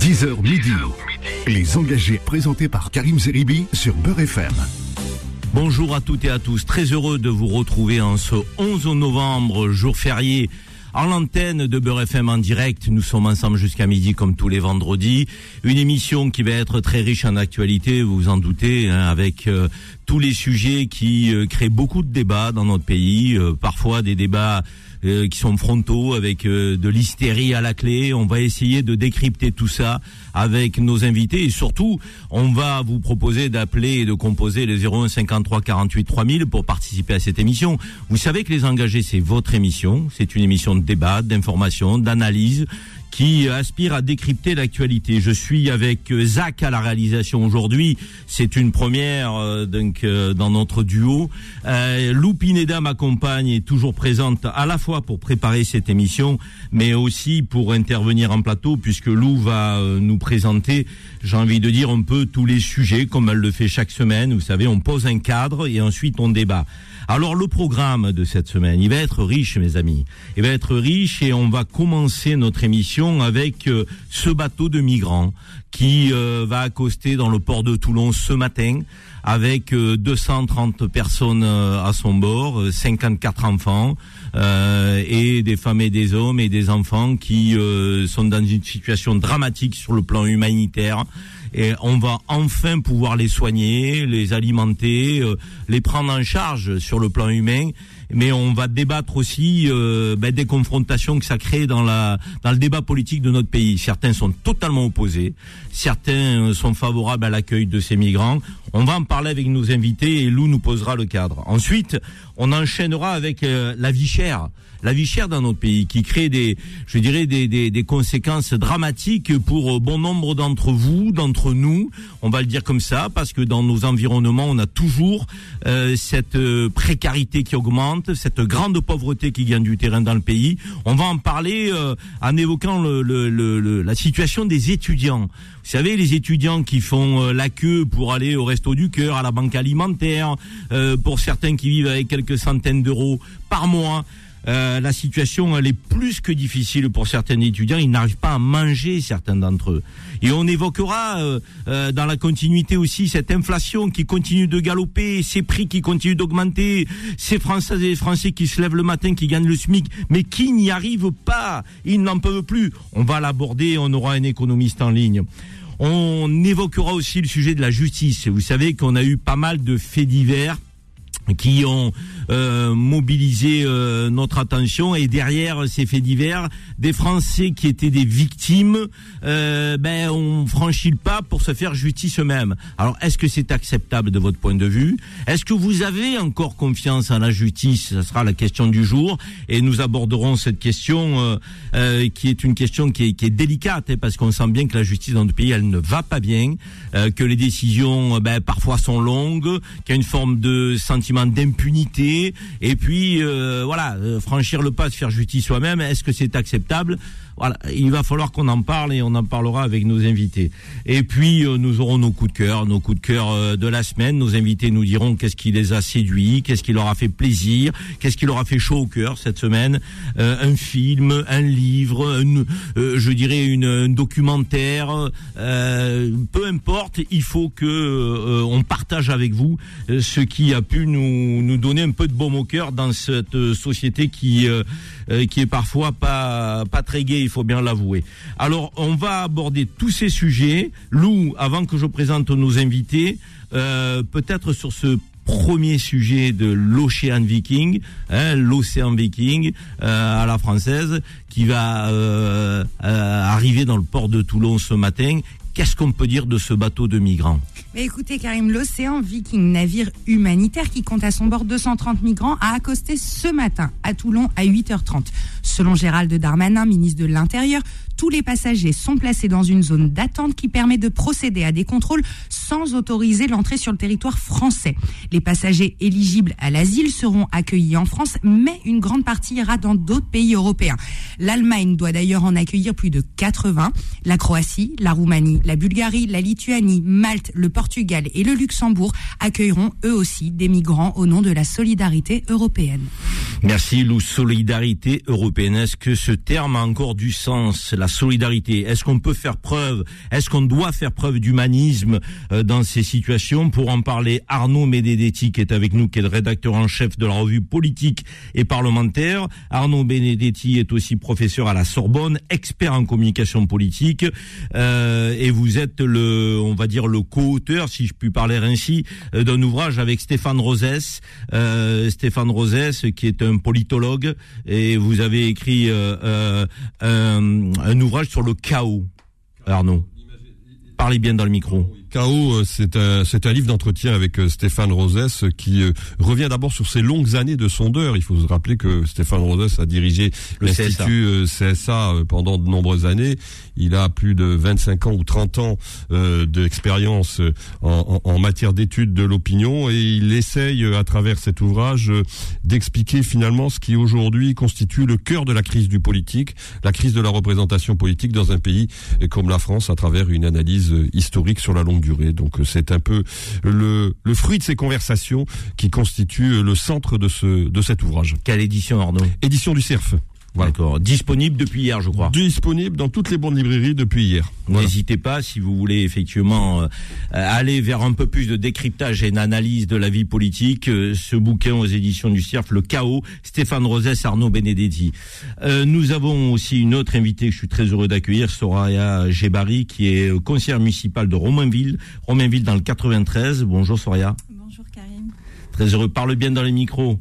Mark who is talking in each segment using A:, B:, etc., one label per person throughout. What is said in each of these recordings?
A: 10h midi. Les engagés présentés par Karim Zeribi sur Beurre FM.
B: Bonjour à toutes et à tous. Très heureux de vous retrouver en ce 11 novembre, jour férié. En l'antenne de Beurre FM en direct, nous sommes ensemble jusqu'à midi comme tous les vendredis. Une émission qui va être très riche en actualité, vous vous en doutez, hein, avec euh, tous les sujets qui euh, créent beaucoup de débats dans notre pays, euh, parfois des débats euh, qui sont frontaux avec euh, de l'hystérie à la clé. On va essayer de décrypter tout ça avec nos invités et surtout, on va vous proposer d'appeler et de composer le 01 53 48 3000 pour participer à cette émission. Vous savez que les engagés, c'est votre émission. C'est une émission de débat, d'information, d'analyse qui aspire à décrypter l'actualité. Je suis avec euh, Zach à la réalisation aujourd'hui. C'est une première euh, donc euh, dans notre duo. Euh, Lou Pineda m'accompagne et toujours présente à la fois pour préparer cette émission, mais aussi pour intervenir en plateau puisque Lou va euh, nous présenter, j'ai envie de dire un peu tous les sujets comme elle le fait chaque semaine. Vous savez, on pose un cadre et ensuite on débat. Alors le programme de cette semaine, il va être riche, mes amis. Il va être riche et on va commencer notre émission avec euh, ce bateau de migrants qui euh, va accoster dans le port de Toulon ce matin avec euh, 230 personnes euh, à son bord, euh, 54 enfants et des femmes et des hommes et des enfants qui sont dans une situation dramatique sur le plan humanitaire et on va enfin pouvoir les soigner, les alimenter, euh, les prendre en charge sur le plan humain. Mais on va débattre aussi euh, ben, des confrontations que ça crée dans la dans le débat politique de notre pays. Certains sont totalement opposés, certains euh, sont favorables à l'accueil de ces migrants. On va en parler avec nos invités et Lou nous posera le cadre. Ensuite, on enchaînera avec euh, la vie chère la vie chère dans notre pays, qui crée des, je dirais, des, des, des conséquences dramatiques pour euh, bon nombre d'entre vous, d'entre nous. On va le dire comme ça, parce que dans nos environnements, on a toujours euh, cette euh, précarité qui augmente, cette grande pauvreté qui gagne du terrain dans le pays. On va en parler euh, en évoquant le, le, le, la situation des étudiants. Vous savez, les étudiants qui font euh, la queue pour aller au resto du cœur, à la banque alimentaire, pour certains qui vivent avec quelques centaines d'euros par mois. Euh, la situation elle est plus que difficile pour certains étudiants. Ils n'arrivent pas à manger certains d'entre eux. Et on évoquera euh, euh, dans la continuité aussi cette inflation qui continue de galoper, ces prix qui continuent d'augmenter, ces Françaises et Français qui se lèvent le matin, qui gagnent le SMIC, mais qui n'y arrivent pas. Ils n'en peuvent plus. On va l'aborder. On aura un économiste en ligne. On évoquera aussi le sujet de la justice. Vous savez qu'on a eu pas mal de faits divers qui ont euh, mobilisé euh, notre attention. Et derrière ces faits divers, des Français qui étaient des victimes, euh, ben on franchit le pas pour se faire justice eux-mêmes. Alors est-ce que c'est acceptable de votre point de vue? Est-ce que vous avez encore confiance en la justice? Ce sera la question du jour. Et nous aborderons cette question euh, euh, qui est une question qui est, qui est délicate hein, parce qu'on sent bien que la justice dans notre pays elle ne va pas bien, euh, que les décisions ben, parfois sont longues, qu'il y a une forme de sentiment d'impunité et puis euh, voilà euh, franchir le pas de faire justice soi-même est-ce que c'est acceptable? Voilà, il va falloir qu'on en parle et on en parlera avec nos invités. Et puis euh, nous aurons nos coups de cœur, nos coups de cœur de la semaine. Nos invités nous diront qu'est-ce qui les a séduits, qu'est-ce qui leur a fait plaisir, qu'est-ce qui leur a fait chaud au cœur cette semaine. Un film, un livre, un, euh, je dirais une, un documentaire, peu importe. Il faut que on partage avec vous ce qui a pu nous nous donner un peu de baume au cœur dans cette euh, société qui euh, euh, qui est parfois pas pas très gai, il faut bien l'avouer. Alors, on va aborder tous ces sujets. Lou, avant que je présente nos invités, peut-être sur ce premier sujet de l'Ocean Viking, hein, l'océan Viking à la française, qui va arriver dans le port de Toulon ce matin. Qu'est-ce qu'on peut dire de ce bateau de migrants
C: écoutez, Karim, l'Océan Viking, navire humanitaire qui compte à son bord 230 migrants, a accosté ce matin à Toulon à 8h30. Selon Gérald Darmanin, ministre de l'Intérieur, tous les passagers sont placés dans une zone d'attente qui permet de procéder à des contrôles sans autoriser l'entrée sur le territoire français. Les passagers éligibles à l'asile seront accueillis en France, mais une grande partie ira dans d'autres pays européens. L'Allemagne doit d'ailleurs en accueillir plus de 80. La Croatie, la Roumanie, la Bulgarie, la Lituanie, Malte, le Portugal et le Luxembourg accueilleront eux aussi des migrants au nom de la solidarité européenne.
B: Merci Lou, solidarité européenne. Est-ce que ce terme a encore du sens? Solidarité. Est-ce qu'on peut faire preuve, est-ce qu'on doit faire preuve d'humanisme euh, dans ces situations? Pour en parler, Arnaud Benedetti qui est avec nous, qui est le rédacteur en chef de la revue politique et parlementaire. Arnaud Benedetti est aussi professeur à la Sorbonne, expert en communication politique, euh, et vous êtes le, on va dire le co-auteur, si je puis parler ainsi, euh, d'un ouvrage avec Stéphane Rosès. Euh, Stéphane Rosès, qui est un politologue, et vous avez écrit euh, un, un ouvrage sur le chaos. Arnaud, parlez bien dans le micro.
D: Chaos, euh, c'est un, c'est un livre d'entretien avec euh, Stéphane Rosès qui euh, revient d'abord sur ses longues années de sondeur. Il faut se rappeler que Stéphane Rosès a dirigé l'Institut CSA pendant de nombreuses années. Il a plus de 25 ans ou 30 ans d'expérience en, en, matière d'études de l'opinion et il essaye à travers cet ouvrage d'expliquer finalement ce qui aujourd'hui constitue le cœur de la crise du politique, la crise de la représentation politique dans un pays comme la France à travers une analyse historique sur la longue durée. Donc euh, c'est un peu le, le fruit de ces conversations qui constitue le centre de ce de cet ouvrage.
B: Quelle édition Arnaud?
D: Édition du CERF.
B: D'accord. Disponible depuis hier, je crois.
D: Disponible dans toutes les bonnes librairies depuis hier.
B: N'hésitez pas si vous voulez effectivement euh, aller vers un peu plus de décryptage et d'analyse de la vie politique. Euh, ce bouquin aux éditions du CIRF, Le Chaos, Stéphane Rosès, Arnaud Benedetti. Euh, nous avons aussi une autre invitée que je suis très heureux d'accueillir, Soraya Gebari, qui est conseillère municipale de Romainville, Romainville dans le 93. Bonjour Soraya.
E: Bonjour Karim.
B: Très heureux. Parle bien dans les micros.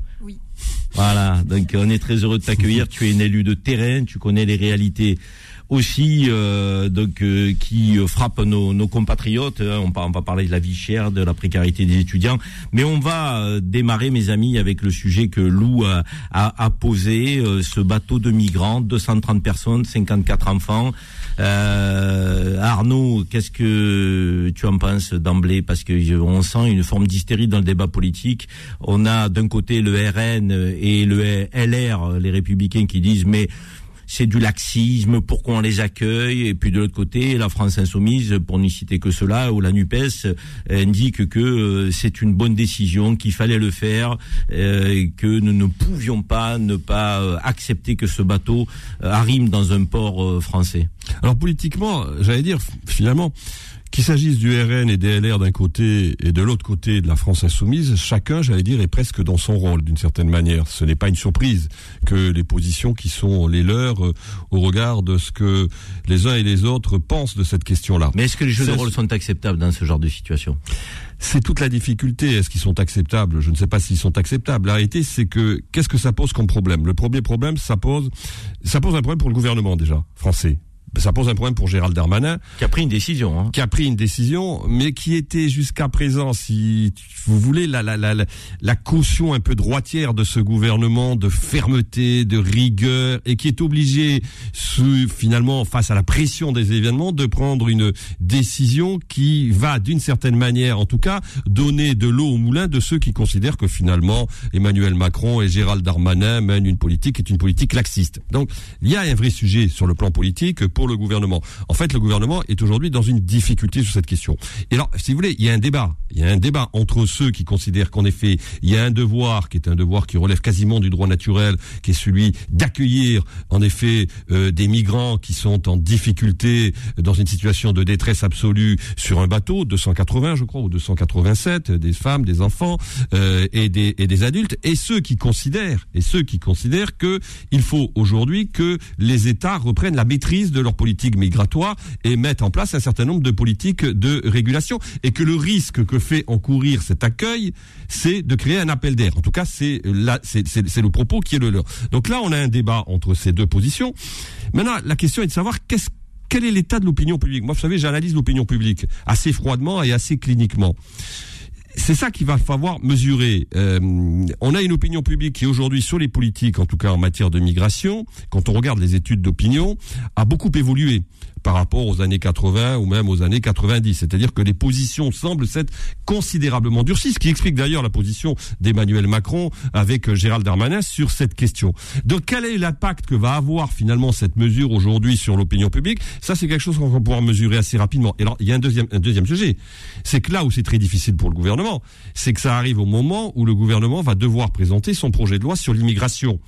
B: Voilà, donc on est très heureux de t'accueillir. Tu es une élue de terrain, tu connais les réalités aussi euh, donc euh, qui frappent nos, nos compatriotes. Hein. On, on, va parler de la vie chère, de la précarité des étudiants, mais on va euh, démarrer, mes amis, avec le sujet que Lou a, a, a posé. ce bateau de migrants, 230 personnes, 54 enfants. Arnaud, qu'est-ce que tu en penses d'emblée? Parce que on sent une forme d'hystérie dans le débat politique. On a d'un côté le RN et le LR, les Républicains, qui disent mais c'est du laxisme, pourquoi on les accueille Et puis de l'autre côté, la France insoumise, pour n'y citer que cela, ou la NUPES, indique que euh, c'est une bonne décision, qu'il fallait le faire, euh, que nous ne pouvions pas ne pas euh, accepter que ce bateau arrive dans un port français.
D: Alors politiquement, j'allais dire, finalement, qu'il s'agisse du RN et des LR d'un côté et de l'autre côté de la France insoumise, chacun, j'allais dire, est presque dans son rôle d'une certaine manière. Ce n'est pas une surprise que les positions qui sont les leurs euh, au regard de ce que les uns et les autres pensent de cette question-là.
B: Mais est-ce que les jeux de rôle sont acceptables dans ce genre de situation?
D: C'est toute la difficulté. Est-ce qu'ils sont acceptables? Je ne sais pas s'ils sont acceptables. La réalité, c'est que qu'est-ce que ça pose comme problème? Le premier problème, ça pose, ça pose un problème pour le gouvernement déjà français ça pose un problème pour Gérald Darmanin.
B: Qui a pris une décision. Hein.
D: Qui a pris une décision, mais qui était jusqu'à présent, si vous voulez, la, la, la, la caution un peu droitière de ce gouvernement, de fermeté, de rigueur, et qui est obligé, finalement, face à la pression des événements, de prendre une décision qui va, d'une certaine manière, en tout cas, donner de l'eau au moulin de ceux qui considèrent que finalement, Emmanuel Macron et Gérald Darmanin mènent une politique qui est une politique laxiste. Donc, il y a un vrai sujet sur le plan politique pour le gouvernement. En fait, le gouvernement est aujourd'hui dans une difficulté sur cette question. Et alors, si vous voulez, il y a un débat. Il y a un débat entre ceux qui considèrent qu'en effet, il y a un devoir qui est un devoir qui relève quasiment du droit naturel, qui est celui d'accueillir, en effet, euh, des migrants qui sont en difficulté, dans une situation de détresse absolue sur un bateau, 280, je crois, ou 287, des femmes, des enfants euh, et, des, et des adultes, et ceux qui considèrent, et ceux qui considèrent que il faut aujourd'hui que les États reprennent la maîtrise de leur politique migratoire et mettent en place un certain nombre de politiques de régulation et que le risque que fait encourir cet accueil, c'est de créer un appel d'air. En tout cas, c'est c'est le propos qui est le leur. Donc là, on a un débat entre ces deux positions. Maintenant, la question est de savoir quel est l'état de l'opinion publique? Moi, vous savez, j'analyse l'opinion publique assez froidement et assez cliniquement c'est ça qu'il va falloir mesurer. Euh, on a une opinion publique qui aujourd'hui sur les politiques, en tout cas en matière de migration, quand on regarde les études d'opinion, a beaucoup évolué par rapport aux années 80 ou même aux années 90. C'est-à-dire que les positions semblent s'être considérablement durcies, ce qui explique d'ailleurs la position d'Emmanuel Macron avec euh, Gérald Darmanin sur cette question. Donc quel est l'impact que va avoir finalement cette mesure aujourd'hui sur l'opinion publique? Ça, c'est quelque chose qu'on va pouvoir mesurer assez rapidement. Et alors, il y a un deuxième, un deuxième sujet. C'est que là où c'est très difficile pour le gouvernement, gouvernement. C'est que ça arrive au moment où le gouvernement va devoir présenter son projet de loi sur l'immigration.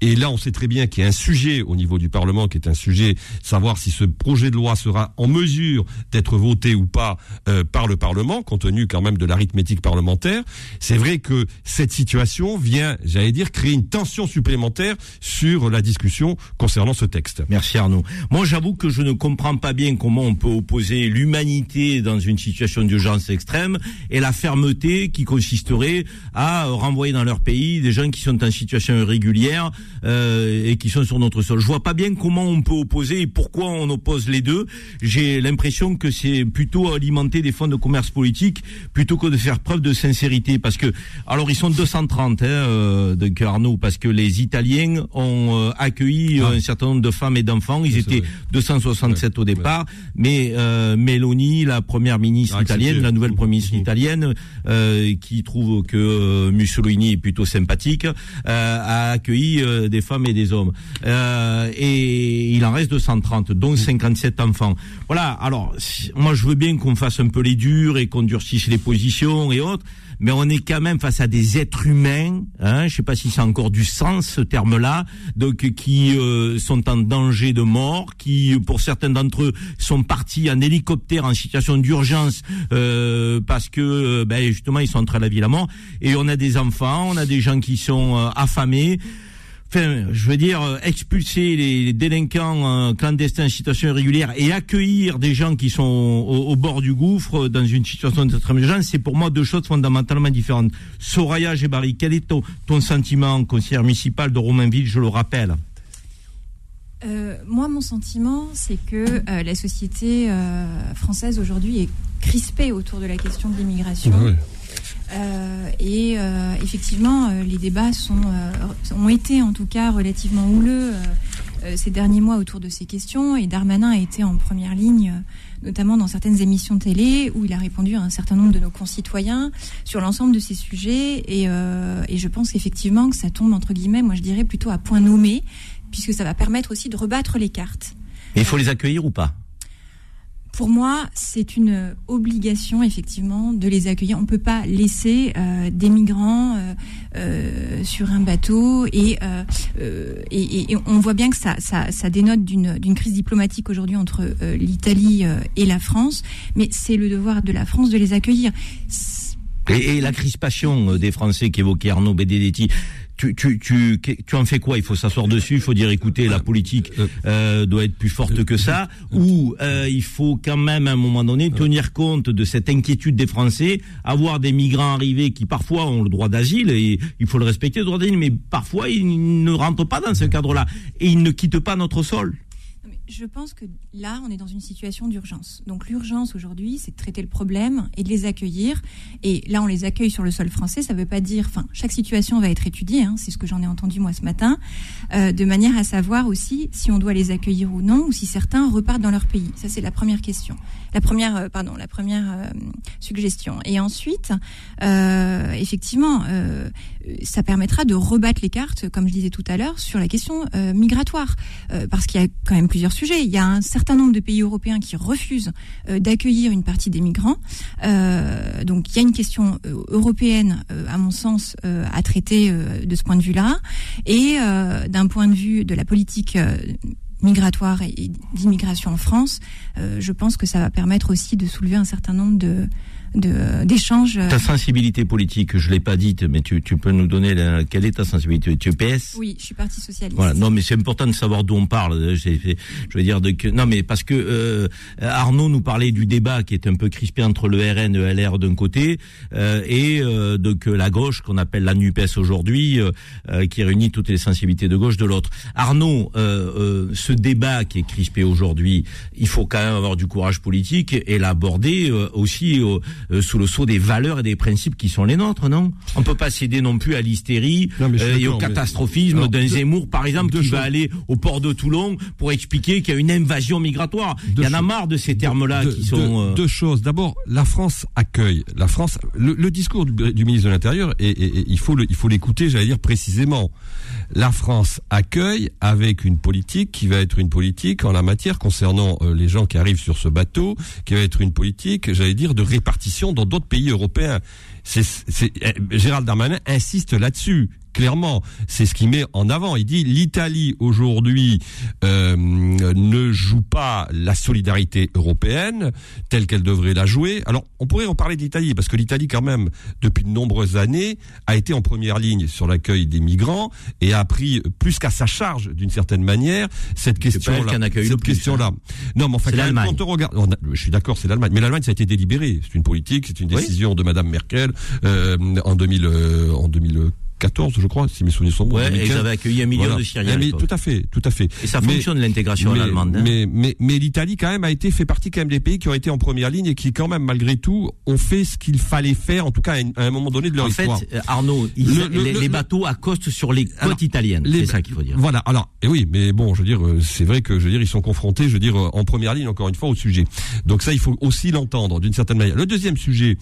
D: Et là, on sait très bien qu'il y a un sujet au niveau du Parlement qui est un sujet, savoir si ce projet de loi sera en mesure d'être voté ou pas euh, par le Parlement, compte tenu quand même de l'arithmétique parlementaire. C'est vrai que cette situation vient, j'allais dire, créer une tension supplémentaire sur la discussion concernant ce texte.
B: Merci Arnaud. Moi, j'avoue que je ne comprends pas bien comment on peut opposer l'humanité dans une situation d'urgence extrême et la fermeté qui consisterait à renvoyer dans leur pays des gens qui sont en situation irrégulière euh, et qui sont sur notre sol. Je vois pas bien comment on peut opposer et pourquoi on oppose les deux. J'ai l'impression que c'est plutôt alimenter des fonds de commerce politique plutôt que de faire preuve de sincérité. Parce que, alors ils sont 230, hein, euh, donc Arnaud, parce que les Italiens ont euh, accueilli
D: Ah.
B: un certain nombre de femmes et d'enfants. Ils étaient
D: vrai.
B: 267 au départ, mais euh, Meloni, la première ministre
D: A accepté.
B: italienne, la nouvelle
D: Mmh,
B: première ministre
D: mmh.
B: italienne, euh, qui trouve que euh, Mussolini est plutôt sympathique, euh, a accueilli euh, des femmes et des hommes. Euh, et il en reste 230, dont 57 enfants. Voilà. Alors, moi, je veux bien qu'on fasse un peu les durs et qu'on durcisse les positions et autres. Mais on est quand même face à des êtres humains, hein, je sais pas si c'est encore du sens ce terme-là, donc qui euh, sont en danger de mort, qui pour certains d'entre eux sont partis en hélicoptère en situation d'urgence euh, parce que euh, ben, justement ils sont entre la vie la mort. Et on a des enfants, on a des gens qui sont euh, affamés. Enfin, je veux dire, euh, expulser les, délinquants euh, clandestins en situation irrégulière et accueillir des gens qui sont au, au bord du gouffre dans une situation d'extrême urgence, c'est pour moi deux choses fondamentalement différentes. Soraya Gebari, quel est ton, ton sentiment, conseillère municipale de Romainville, je le rappelle
E: Euh, moi, mon sentiment, c'est que euh, la société euh, française aujourd'hui est crispée autour de la question de l'immigration.
D: Ouais.
E: Euh, et euh, effectivement, euh, les débats sont, ont été en tout cas relativement houleux ces derniers mois autour de ces questions. Et Darmanin a été en première ligne, notamment dans certaines émissions télé, où il a répondu à un certain nombre de nos concitoyens sur l'ensemble de ces sujets. Et, et je pense effectivement que ça tombe, entre guillemets, moi je dirais plutôt à point nommé, puisque ça va permettre aussi de rebattre les cartes.
B: Mais il faut les accueillir ou pas?
E: Pour moi, c'est une obligation effectivement de les accueillir. On ne peut pas laisser euh, des migrants euh, euh, sur un bateau et, euh, euh, et, et- on voit bien que ça, ça, ça dénote d'une crise diplomatique aujourd'hui entre euh, l'Italie et la France. Mais c'est le devoir de la France de les accueillir.
B: Et, la crispation des Français qu'évoquait Arnaud Benedetti, tu, tu, tu, tu en fais quoi? Il faut s'asseoir dessus, il faut dire écoutez, la politique euh, doit être plus forte que ça, ou euh, il faut quand même à un moment donné tenir compte de cette inquiétude des Français, avoir des migrants arrivés qui parfois ont le droit d'asile, et il faut le respecter le droit d'asile, mais parfois ils ne rentrent pas dans ce cadre-là, et ils ne quittent pas notre sol.
E: Je pense que là, on est dans une situation d'urgence. Donc l'urgence aujourd'hui, c'est de traiter le problème et de les accueillir. Et là, on les accueille sur le sol français. Ça ne veut pas dire, enfin, chaque situation va être étudiée. hein, c'est ce que j'en ai entendu moi ce matin, euh, de manière à savoir aussi si on doit les accueillir ou non, ou si certains repartent dans leur pays. Ça, c'est la première question. La première, euh, pardon, la première euh, suggestion. Et ensuite, effectivement, ça permettra de rebattre les cartes, comme je disais tout à l'heure, sur la question migratoire, parce qu'il y a quand même plusieurs Il y a un certain nombre de pays européens qui refusent euh, d'accueillir une partie des migrants. Euh, donc, il y a une question euh, européenne, à mon sens, à traiter de ce point de vue-là, et d'un point de vue de la politique. migratoire et et d'immigration en France, je pense que ça va permettre aussi de soulever un certain nombre de- d'échanges.
B: Ta sensibilité politique, je l'ai pas dite, mais tu, tu peux nous donner la- quelle est ta sensibilité? Tu es PS?
E: Oui, je suis parti socialiste.
B: Voilà. Non, mais c'est important de savoir d'où on parle. Je veux dire de que non, mais parce que euh, Arnaud nous parlait du débat qui est un peu crispé entre le RN et le LR d'un côté euh, et euh, de que la gauche qu'on appelle la Nupes aujourd'hui, euh, euh, qui réunit toutes les sensibilités de gauche de l'autre. Arnaud, euh, ce débat qui est crispé aujourd'hui, il faut quand même avoir du courage politique et l'aborder euh, aussi euh, sous le sceau des valeurs et des principes qui sont les nôtres, non? On peut pas céder non plus à l'hystérie euh, et au catastrophisme d'un
D: deux-
B: Zemmour, par exemple,
D: deux
B: qui va
D: choses.
B: aller au port de Toulon pour expliquer qu'il y a une invasion migratoire.
D: Deux
B: Il y en a marre de ces termes-là
D: Deux-
B: qui
D: deux-
B: sont. euh,
D: deux choses. D'abord, la France accueille. La France, le, le discours du, du ministre de l'Intérieur, et, et- et il faut le- il faut l'écouter, j'allais dire précisément. La France accueille avec une politique qui va être une politique en la matière concernant euh, les gens qui arrivent sur ce bateau, qui va être une politique, j'allais dire, de répartition dans d'autres pays européens. Eh, Gérald Darmanin insiste là-dessus clairement, c'est ce qu'il met en avant. Il dit l'Italie aujourd'hui euh, ne joue pas la solidarité européenne telle qu'elle devrait la jouer. Alors, on pourrait en parler d'Italie parce que l'Italie, quand même, depuis de nombreuses années, a été en première ligne sur l'accueil des migrants et a pris plus qu'à sa charge, d'une certaine manière, cette question-là. Cette question-là. Hein. Non, mais enfin, quand on regarde, je suis d'accord, c'est l'Allemagne, mais l'Allemagne, ça a été délibéré. C'est une politique, c'est une décision de Madame Merkel euh, en 2000, euh, en 2000 14, je crois, si mes souvenirs sont bons.
B: Ouais, ils avaient accueilli un million de Syriens.
D: tout à fait, tout à fait.
B: Et ça fonctionne l'intégration allemande. Hein.
D: Mais mais mais l'Italie quand même a été fait partie quand même des pays qui ont été en première ligne et qui quand même malgré tout ont fait ce qu'il fallait faire, en tout cas à un moment donné de leur
B: en
D: histoire.
B: En fait, Arnaud, les, bateaux accostent sur les côtes italiennes. C'est ça qu'il faut dire.
D: Voilà. Alors, et oui, mais bon, je veux dire, euh, c'est vrai que je veux dire, ils sont confrontés, je veux dire, euh, en première ligne encore une fois au sujet. Donc ça, il faut aussi l'entendre d'une certaine manière. Le deuxième sujet,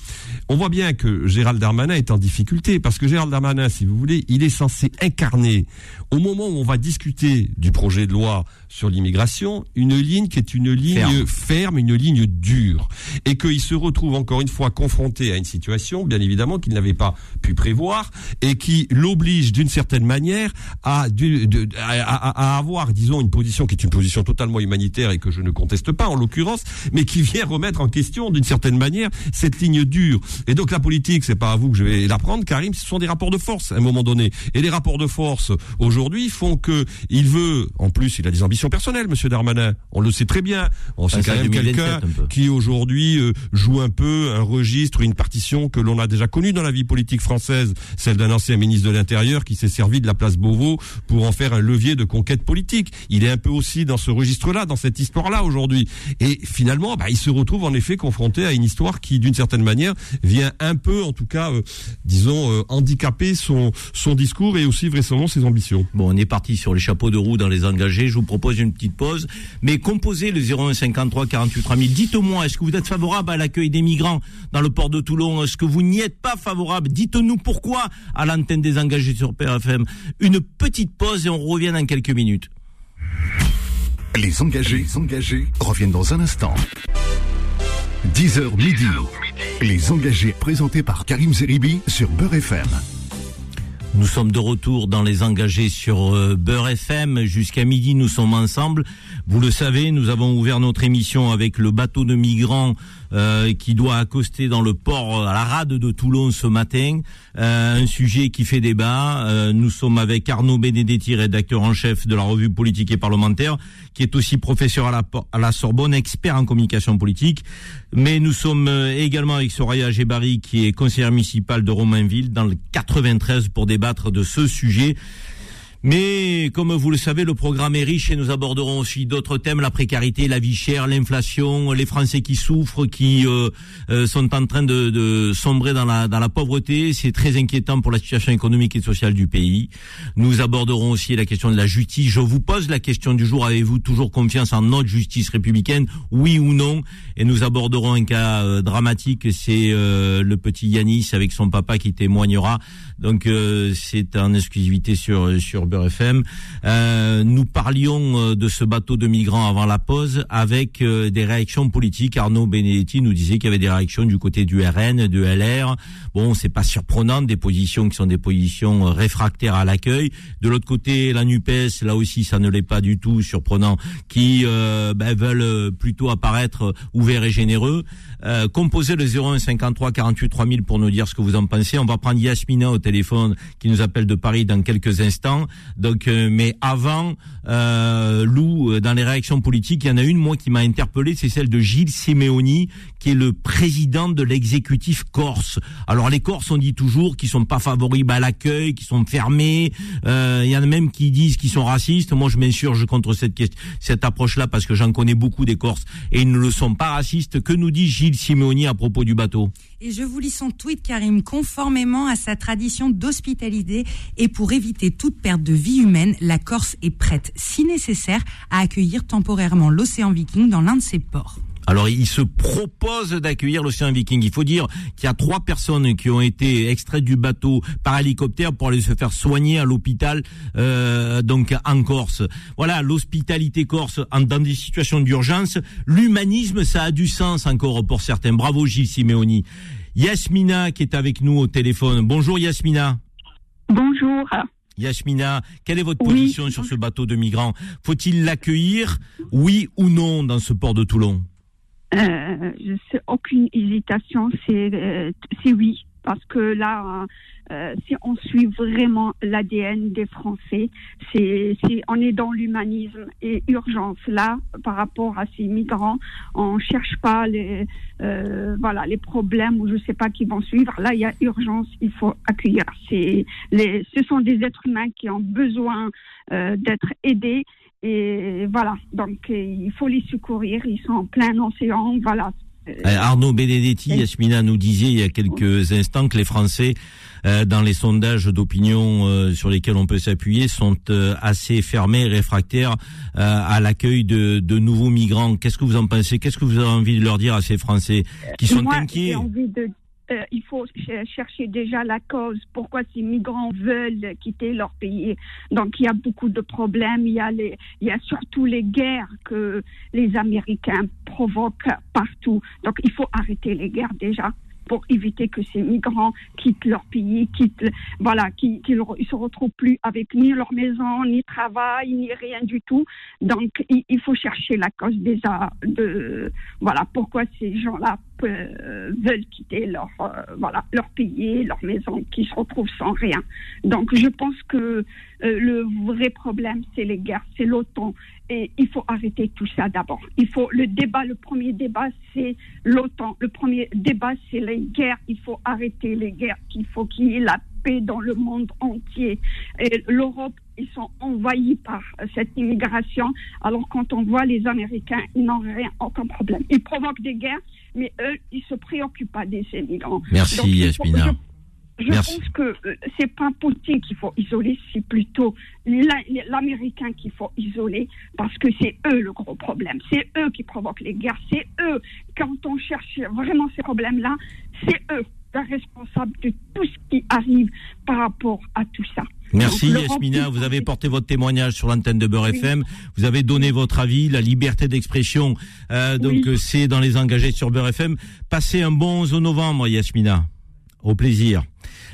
D: on voit bien que Gérald Darmanin est en difficulté parce que Gérald Darmanin, si vous voulez, il est censé incarner, au moment où on va discuter du projet de loi sur l'immigration, une ligne qui est une ligne ferme, une ligne dure, et qu'il se retrouve encore une fois confronté à une situation, bien évidemment, qu'il n'avait pas pu prévoir, et qui l'oblige d'une certaine manière à, à, avoir, disons, une position qui est une position totalement humanitaire et que je ne conteste pas en l'occurrence, mais qui vient remettre en question d'une certaine manière cette ligne dure. Et donc la politique, c'est pas à vous que je vais l'apprendre, Karim, ce sont des rapports de force à un moment donné. Et les rapports de force aujourd'hui font que il veut, en plus, il a des ambitions personnelles, Monsieur Darmanin. On le sait très bien. On sait quand même quelqu'un qui aujourd'hui euh, joue un peu un registre, une partition que l'on a déjà connue dans la vie politique française, celle d'un ancien ministre de l'Intérieur qui s'est servi de la place Beauvau pour en faire un levier de conquête politique. Il est un peu aussi dans ce registre-là, dans cette histoire-là aujourd'hui. Et finalement, bah, il se retrouve en effet confronté à une histoire qui, d'une certaine manière, vient un peu, en tout cas, euh, disons, euh, handicaper son son discours et aussi vraisemblablement ses ambitions.
B: Bon, on est parti sur les chapeaux de roue dans les engagés. Je vous propose une petite pause. Mais composez le 0153 48 3000. Dites-moi, est-ce que vous êtes favorable à l'accueil des migrants dans le port de Toulon? Est-ce que vous n'y êtes pas favorable? Dites-nous pourquoi à l'antenne des engagés sur PRFM. Une petite pause et on revient dans quelques minutes.
A: Les engagés, les engagés reviennent dans un instant. 10h midi. Les engagés présentés par Karim Zeribi sur Beurre FM.
B: Nous sommes de retour dans les engagés sur euh, Beurre FM. Jusqu'à midi, nous sommes ensemble. Vous le savez, nous avons ouvert notre émission avec le bateau de migrants euh, qui doit accoster dans le port à la rade de Toulon ce matin. Euh, un sujet qui fait débat. Euh, nous sommes avec Arnaud Benedetti, rédacteur en chef de la revue politique et parlementaire, qui est aussi professeur à la, à la Sorbonne, expert en communication politique. Mais nous sommes également avec Soraya Gebari, qui est conseillère municipale de Romainville, dans le 93, pour débattre de ce sujet. Mais comme vous le savez, le programme est riche et nous aborderons aussi d'autres thèmes la précarité, la vie chère, l'inflation, les Français qui souffrent, qui euh, euh, sont en train de, sombrer dans la, pauvreté. C'est très inquiétant pour la situation économique et sociale du pays. Nous aborderons aussi la question de la justice. Je vous pose la question du jour avez-vous toujours confiance en notre justice républicaine, oui ou non? Et nous aborderons un cas euh, dramatique, c'est le petit Yanis avec son papa qui témoignera. Donc c'est en exclusivité sur sur Beurre FM. Euh, nous parlions euh, de ce bateau de migrants avant la pause avec euh, des réactions politiques. Arnaud Benedetti nous disait qu'il y avait des réactions du côté du RN, de LR. Bon, c'est pas surprenant, des positions qui sont des positions réfractaires à l'accueil. De l'autre côté, la Nupes, là aussi, ça ne l'est pas du tout surprenant, qui ben, veulent plutôt apparaître ouverts et généreux. Euh, composez le 01 53 48 3000 pour nous dire ce que vous en pensez. On va prendre Yasmina au téléphone qui nous appelle de Paris dans quelques instants. Donc, euh, mais avant, euh, Lou, euh, dans les réactions politiques, il y en a une moi qui m'a interpellé, c'est celle de Gilles Simeoni, qui est le président de l'exécutif corse. Alors les Corses, on dit toujours qu'ils sont pas favorables à l'accueil, qu'ils sont fermés. Euh, il y en a même qui disent qu'ils sont racistes. Moi, je m'insurge contre cette cette approche-là parce que j'en connais beaucoup des Corses et ils ne le sont pas racistes. Que nous dit Gilles Simeoni à propos du bateau?
C: Et je vous lis son tweet, Karim. Conformément à sa tradition d'hospitalité et pour éviter toute perte de vie humaine, la Corse est prête, si nécessaire, à accueillir temporairement l'océan Viking dans l'un de ses ports.
B: Alors, il se propose d'accueillir l'océan Viking. Il faut dire qu'il y a trois personnes qui ont été extraites du bateau par hélicoptère pour aller se faire soigner à l'hôpital, euh, donc en Corse. Voilà, l'hospitalité corse en, dans des situations d'urgence. L'humanisme, ça a du sens encore pour certains. Bravo Gilles Simeoni. Yasmina qui est avec nous au téléphone. Bonjour Yasmina.
F: Bonjour.
B: Yasmina, quelle est votre position sur ce bateau de migrants? Faut-il l'accueillir, oui ou non, dans ce port de Toulon?
F: Euh, je sais, aucune hésitation, c'est euh, c'est oui. Parce que là, euh, si on suit vraiment l'ADN des Français, c'est on est dans l'humanisme et urgence. Là, par rapport à ces migrants, on cherche pas les euh, voilà les problèmes ou je sais pas qui vont suivre. Là, il y a urgence, il faut accueillir. Les ce sont des êtres humains qui ont besoin euh, d'être aidés et voilà, donc il faut les secourir. Ils sont en plein océan, voilà.
B: Euh, Arnaud Benedetti, Yasmina nous disait il y a quelques instants que les Français, euh, dans les sondages d'opinion euh, sur lesquels on peut s'appuyer, sont assez fermés, réfractaires à l'accueil de, de, nouveaux migrants. Qu'est-ce que vous en pensez? Qu'est-ce que vous avez envie de leur dire à ces Français qui sont
F: Moi,
B: inquiets?
F: j'ai envie de euh, il faut ch- chercher déjà la cause, pourquoi ces migrants veulent quitter leur pays. Donc il y a beaucoup de problèmes, il y a, les, il y a surtout les guerres que les Américains provoquent partout. Donc il faut arrêter les guerres déjà pour éviter que ces migrants quittent leur pays, quittent, voilà, qu'ils ils se retrouvent plus avec ni leur maison, ni travail, ni rien du tout. Donc, il, il faut chercher la cause déjà de, voilà, pourquoi ces gens-là euh, veulent quitter leur, euh, voilà, leur pays, leur maison, qui se retrouvent sans rien. Donc, je pense que euh, le vrai problème, c'est les guerres, c'est l'OTAN. Et il faut arrêter tout ça d'abord. Il faut le débat, le premier débat, c'est l'OTAN. Le premier débat, c'est les guerres. Il faut arrêter les guerres. Il faut qu'il y ait la paix dans le monde entier. Et l'Europe, ils sont envahis par cette immigration. Alors quand on voit les Américains, ils n'ont rien, aucun problème. Ils provoquent des guerres, mais eux, ils se préoccupent pas des migrants.
B: Merci,
F: Donc,
B: Yasmina.
F: je- je
B: Merci.
F: pense que euh, c'est pas Poutine qu'il faut isoler, c'est plutôt l'A- l'Américain qu'il faut isoler parce que c'est eux le gros problème. C'est eux qui provoquent les guerres. C'est eux, quand on cherche vraiment ces problèmes-là, c'est eux les responsables de tout ce qui arrive par rapport à tout ça.
B: Merci Yasmina, vous avez porté votre témoignage sur l'antenne de Beurre
F: Oui.
B: FM, vous avez donné votre avis, la liberté d'expression, euh, donc
F: Oui.
B: c'est dans les engagés sur Beurre FM. Passez un bon 11 novembre Yasmina, au plaisir.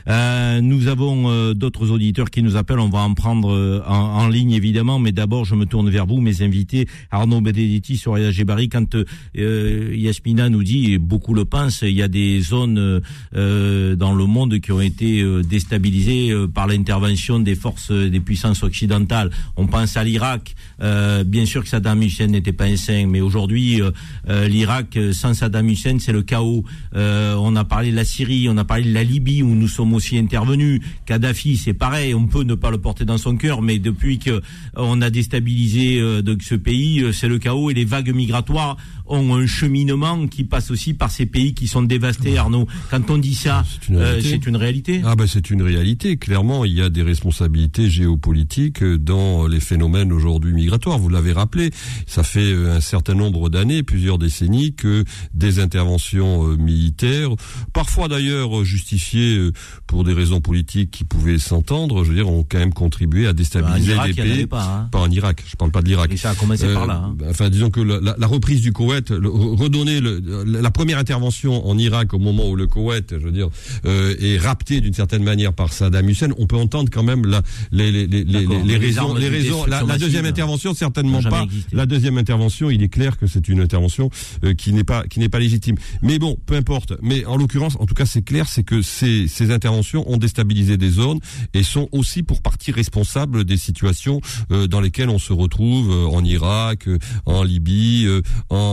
B: Euh, nous avons euh, d'autres auditeurs qui nous appellent, on va en prendre euh, en, en ligne évidemment, mais d'abord je me tourne vers vous, mes invités, Arnaud Benedetti, Soraya Gebari, quand euh, Yasmina nous dit, et beaucoup le pensent, il y a des zones euh, dans le monde qui ont été euh, déstabilisées euh, par l'intervention des forces, euh, des puissances occidentales. On pense à l'Irak, euh, bien sûr que Saddam Hussein n'était pas un saint, mais aujourd'hui euh, euh, l'Irak euh, sans Saddam Hussein c'est le chaos. Euh, on a parlé de la Syrie, on a parlé de la Libye où nous sommes aussi intervenus. Kadhafi c'est pareil, on peut ne pas le porter dans son cœur, mais depuis que euh, on a déstabilisé euh, ce pays, euh, c'est le chaos et les vagues migratoires ont un cheminement qui passe aussi par ces pays qui sont dévastés. Arnaud, quand on dit ça,
D: C'est une
B: euh,
D: réalité.
B: c'est une réalité.
D: Ah ben c'est une réalité. Clairement, il y a des responsabilités géopolitiques dans les phénomènes aujourd'hui migratoires. Vous l'avez rappelé, ça fait euh, un certain nombre d'années, plusieurs décennies, que des interventions euh, militaires, parfois d'ailleurs euh, justifiées euh, pour des raisons politiques qui pouvaient s'entendre, je veux dire, ont quand même contribué à
B: Bah,
D: déstabiliser
B: Irak,
D: les
B: il n'y en avait
D: pays.
B: pas. Hein.
D: Pas en Irak, je parle pas de l'Irak.
B: Et ça a commencé
D: Euh,
B: par là. hein.
D: Enfin, disons que la, la- la reprise du Koweït, le- redonner le- la première intervention en Irak au moment où le Koweït, je veux dire, euh, est rapté d'une certaine manière par Saddam Hussein, on peut entendre quand même la, les, les, les, les, raisons. Les raisons. La, deuxième intervention, certainement pas.
B: existé.
D: La deuxième intervention, il est clair que c'est une intervention euh, qui n'est pas qui n'est pas légitime. Mais bon, peu importe. Mais en l'occurrence, en tout cas, c'est clair, c'est que ces, ces interventions ont déstabilisé des zones et sont aussi pour partie responsables des situations euh, dans lesquelles on se retrouve euh, en Irak, euh, en Libye, euh,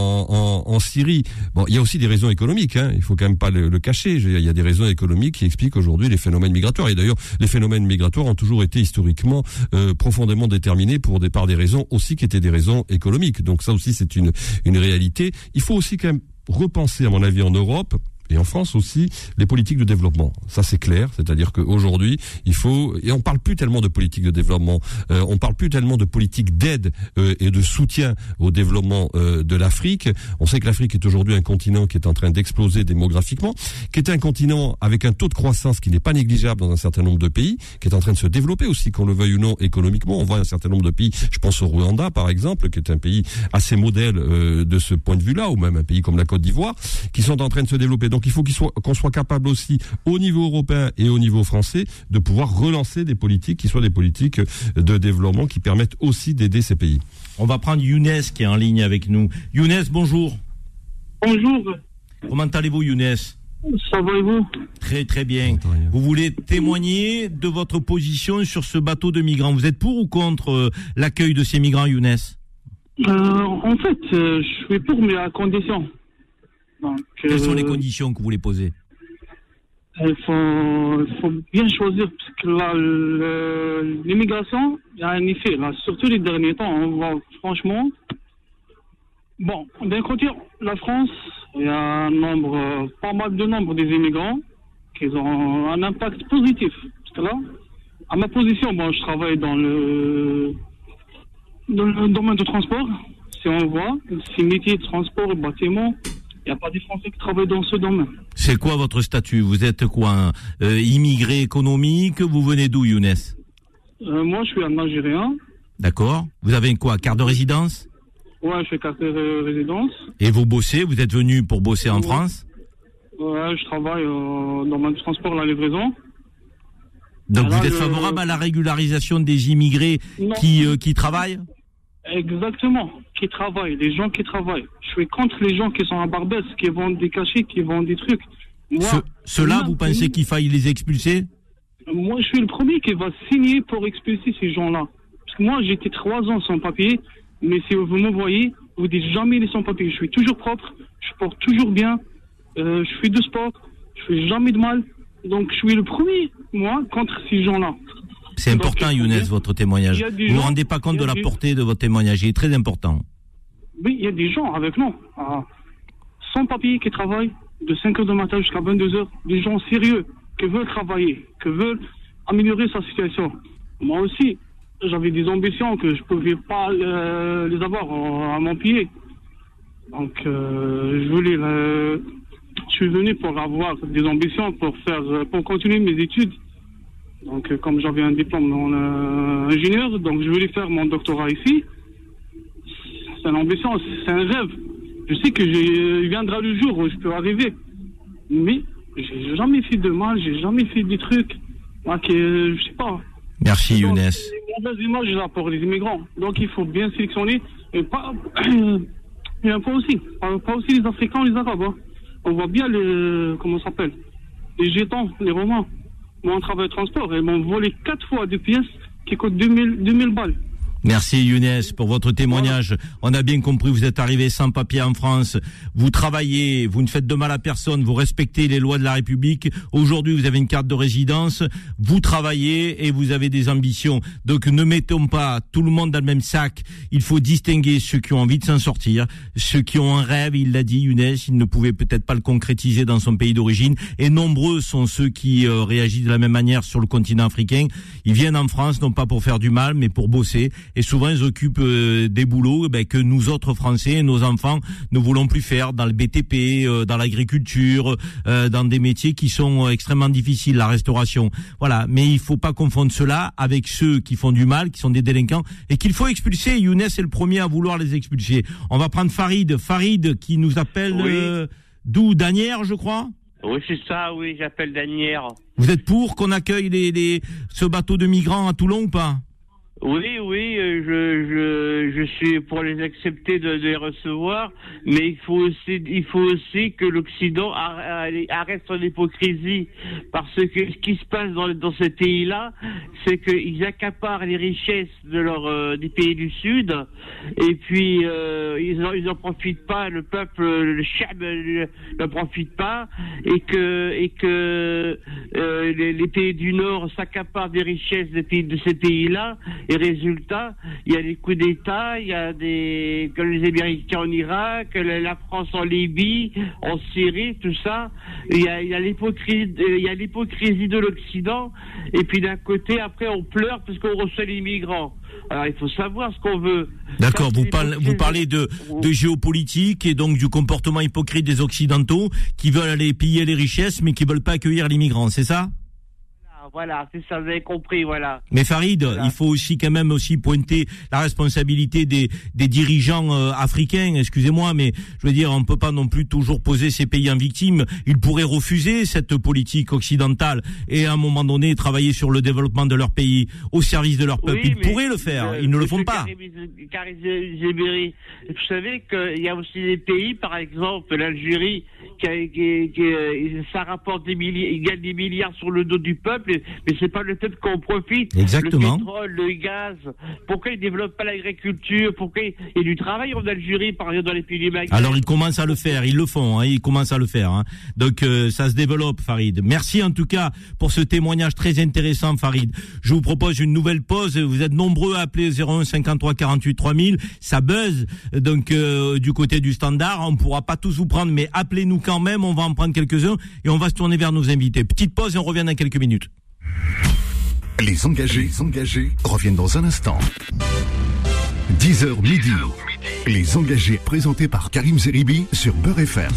D: en, en, Syrie. Bon, il y a aussi des raisons économiques. Hein, il faut quand même pas le, le cacher. Il y a des raisons économiques qui expliquent aujourd'hui les phénomènes migratoires. Et d'ailleurs, les phénomènes migratoires ont toujours été historiquement euh, profondément déterminés pour des par des raisons aussi qui étaient des raisons économiques. Donc ça aussi, c'est une une réalité. Il faut aussi quand même repenser, à mon avis, en Europe et en France aussi les politiques de développement. Ça c'est clair, c'est-à-dire qu'aujourd'hui il faut et on parle plus tellement de politique de développement, euh, on parle plus tellement de politique d'aide euh, et de soutien au développement euh, de l'Afrique. On sait que l'Afrique est aujourd'hui un continent qui est en train d'exploser démographiquement, qui est un continent avec un taux de croissance qui n'est pas négligeable dans un certain nombre de pays, qui est en train de se développer aussi, qu'on le veuille ou non économiquement. On voit un certain nombre de pays, je pense au Rwanda par exemple, qui est un pays assez modèle de ce point de vue-là, ou même un pays comme la Côte d'Ivoire, qui sont en train de se développer. Il faut qu'on soit, capable aussi, au niveau européen et au niveau français, de pouvoir relancer des politiques qui soient des politiques de développement qui permettent aussi d'aider ces pays.
B: On va prendre Younes qui est en ligne avec nous. Younes, bonjour.
G: Bonjour.
B: Comment allez-vous, Younes?
G: Ça va et vous?
B: Très très bien. Vous voulez témoigner de votre position sur ce bateau de migrants? Vous êtes pour ou contre euh, l'accueil de ces migrants, Younes?
G: Euh, En fait, euh, je suis pour, mais à condition.
B: Quelles sont les conditions que vous voulez poser
G: il faut, bien choisir, parce que l'immigration, il y a un effet. Là, surtout les derniers temps, on voit franchement. Bon, d'un côté, la France, il y a un nombre, pas mal de nombre des immigrants qui ont un impact positif. Parce que là, à ma position, bon, je travaille dans le, dans le domaine du transport. Si on voit, c'est métier de transport et bâtiment, il n'y a pas des Français qui travaillent dans ce domaine.
B: C'est quoi votre statut? Vous êtes quoi? Euh, Immigré économique? Vous venez d'où, Younes?
G: Euh, Moi, je suis un Algérien.
B: D'accord. Vous avez quoi Carte de résidence?
G: Ouais, je fais carte de résidence.
B: Et vous bossez? Vous êtes venu pour bosser en France?
G: Ouais, je travaille euh, dans le transport, la livraison.
B: Donc vous êtes favorable à la régularisation des immigrés qui, qui travaillent?
G: Exactement, qui travaillent, les gens qui travaillent. Je suis contre les gens qui sont à Barbès, qui vendent des cachets, qui vendent des trucs.
B: Ceux-là, vous pensez qu'il faille les expulser?
G: Moi, je suis le premier qui va signer pour expulser ces gens-là. Parce que moi, j'étais trois ans sans papier, mais si vous me voyez, vous dites jamais les sans papier. Je suis toujours propre, je porte toujours bien, euh, je fais du sport, je fais jamais de mal. Donc, je suis le premier, moi, contre ces gens-là.
B: C'est important, Younes, votre témoignage. Vous ne vous rendez pas compte de la portée de votre témoignage. Il est très important.
G: Oui, il y a des gens avec nous, sans papier, qui travaillent de 5 heures du matin jusqu'à 22 heures. Des gens sérieux, qui veulent travailler, qui veulent améliorer sa situation. Moi aussi, j'avais des ambitions que je ne pouvais pas euh, les avoir à mon pied. Donc, euh, je voulais. Euh, je suis venu pour avoir des ambitions, pour faire, pour continuer mes études. Donc, euh, comme j'avais un diplôme en euh, ingénieur, donc je voulais faire mon doctorat ici. C'est une ambition, c'est un rêve. Je sais que il viendra le jour où je peux arriver. Mais j'ai jamais fait de mal, j'ai jamais fait des trucs. Moi, qui, je sais pas.
B: Merci
G: donc,
B: Younes.
G: Les images là pour les immigrants. Donc il faut bien sélectionner. Et pas, pas aussi. Pas, aussi les Africains, les Arabes. Hein. On voit bien les, comment ça s'appelle? Les jetons, les Romains mon travail transport. Ils m'ont volé quatre fois des pièces qui coûtent 2000, 2000 balles.
B: Merci Younes pour votre témoignage. On a bien compris, vous êtes arrivé sans papier en France, vous travaillez, vous ne faites de mal à personne, vous respectez les lois de la République. Aujourd'hui, vous avez une carte de résidence, vous travaillez et vous avez des ambitions. Donc ne mettons pas tout le monde dans le même sac. Il faut distinguer ceux qui ont envie de s'en sortir, ceux qui ont un rêve, il l'a dit Younes, il ne pouvait peut-être pas le concrétiser dans son pays d'origine. Et nombreux sont ceux qui euh, réagissent de la même manière sur le continent africain. Ils viennent en France non pas pour faire du mal, mais pour bosser et souvent ils occupent euh, des boulots eh ben, que nous autres Français, nos enfants, ne voulons plus faire dans le BTP, euh, dans l'agriculture, euh, dans des métiers qui sont extrêmement difficiles, la restauration. Voilà, mais il faut pas confondre cela avec ceux qui font du mal, qui sont des délinquants et qu'il faut expulser. Younes est le premier à vouloir les expulser. On va prendre Farid, Farid qui nous appelle d'où? Danière, je crois?
H: Oui, c'est ça, oui, j'appelle Danière.
B: Vous êtes pour qu'on accueille les, les, ce bateau de migrants à Toulon ou pas?
H: Oui, oui, euh, je, je, je suis pour les accepter de, les recevoir, mais il faut aussi, il faut aussi que l'Occident arrête son hypocrisie, parce que ce qui se passe dans, dans ces pays-là, c'est qu'ils accaparent les richesses de leur euh, des pays du Sud, et puis euh, ils en, ils en profitent pas, le peuple, le chab ne profite pas, et que et que les, les pays du Nord s'accaparent des richesses des pays, de ces pays-là Et résultat, il y a des coups d'État, il y a des comme les Américains en Irak, la France en Libye, en Syrie, tout ça. Il y a, il y a l'hypocrisie, il y a l'hypocrisie de l'Occident. Et puis d'un côté, après, on pleure parce qu'on reçoit les migrants. Alors il faut savoir ce qu'on veut.
B: D'accord, vous, parlez, vous
H: l'hypocrisie.
B: parlez de, de géopolitique et donc du comportement hypocrite des Occidentaux qui veulent aller piller les richesses mais qui veulent pas accueillir les migrants, c'est ça?
H: Voilà, c'est ça, vous avez compris, voilà.
B: Mais Farid,
H: Voilà.
B: il faut aussi quand même aussi pointer la responsabilité des, des dirigeants euh, africains. Excusez-moi, mais je veux dire, on peut pas non plus toujours poser ces pays en victime. Ils pourraient refuser cette politique occidentale et à un moment donné travailler sur le développement de leur pays au service de leur peuple.
H: Oui,
B: Ils pourraient le faire.
H: euh,
B: Ils ne le font pas.
H: Vous savez qu'il y a aussi des pays, par exemple l'Algérie, qui, qui, euh, ça rapporte des milliards, il gagne des milliards sur le dos du peuple, mais c'est pas le peuple qu'on profite.
B: Exactement.
H: Le pétrole, le gaz. Pourquoi ils développent pas l'agriculture? Pourquoi il y a du travail en Algérie, par exemple dans les pays du Maghreb?
B: Alors ils commencent à le faire, ils le font, hein, ils commencent à le faire. hein. Donc euh, ça se développe, Farid. Merci en tout cas pour ce témoignage très intéressant, Farid. Je vous propose une nouvelle pause. Vous êtes nombreux à appeler 01 53 48 3000. Ça buzz. Donc euh, du côté du standard, on pourra pas tous vous prendre, mais appelez-nous quand même. On va en prendre quelques-uns et on va se tourner vers nos invités. Petite pause et on revient dans quelques minutes.
A: Les engagés, engagés reviennent dans un instant. 10h midi. Les engagés présentés par Karim Zeribi sur Beurre FM.